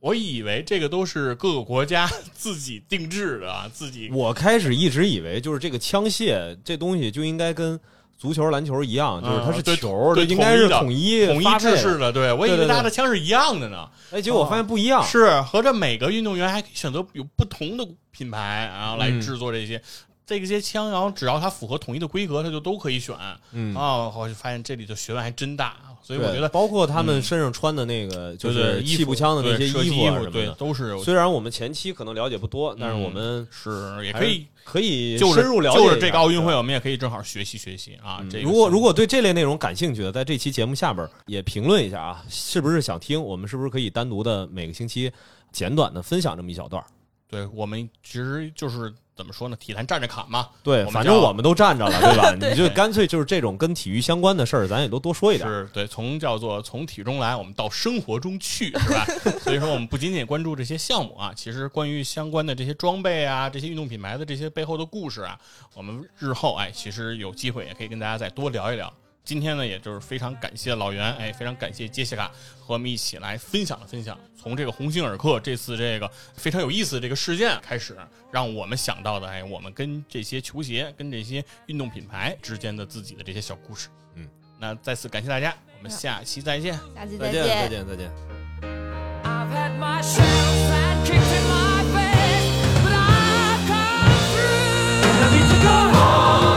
我以为这个都是各个国家自己定制的啊，自己我开始一直以为就是这个枪械这东西就应该跟足球、篮球一样，就是它是嗯对球，对应该是统统一统一制式的。对我以为大家的枪是一样的呢。哎，结果我发现不一样。是合着每个运动员还可以选择有不同的品牌，然后来嗯制作这些、这些枪，然后只要它符合统一的规格，它就都可以选。嗯，哦，我就发现这里的学问还真大，所以我觉得包括他们身上穿的那个就就是气步枪的那些衣服啊什么对，的。都是虽然我们前期可能了解不多，但是我们是也可以可以就深入了解就是这个奥运会，我们也可以正好学习学习啊。嗯这个如果如果对这类内容感兴趣的，在这期节目下边也评论一下啊，是不是想听？我们是不是可以单独的每个星期简短的分享这么一小段儿？对我们其实就是怎么说呢，体坛站着侃嘛，对，反正我们都站着了，对吧？对你就干脆就是这种跟体育相关的事儿，咱也都多说一点。是对，从叫做从体中来，我们到生活中去，是吧？所以说，我们不仅仅关注这些项目啊，其实关于相关的这些装备啊、这些运动品牌的这些背后的故事啊，我们日后哎，其实有机会也可以跟大家再多聊一聊。今天呢，也就是非常感谢老袁，哎，非常感谢杰西卡和我们一起来分享了分享。从这个鸿星尔克这次这个非常有意思的这个事件开始，让我们想到的，哎，我们跟这些球鞋、跟这些运动品牌之间的自己的这些小故事。嗯，那再次感谢大家，我们下期再见，下期再见，再见，再见。Me to home.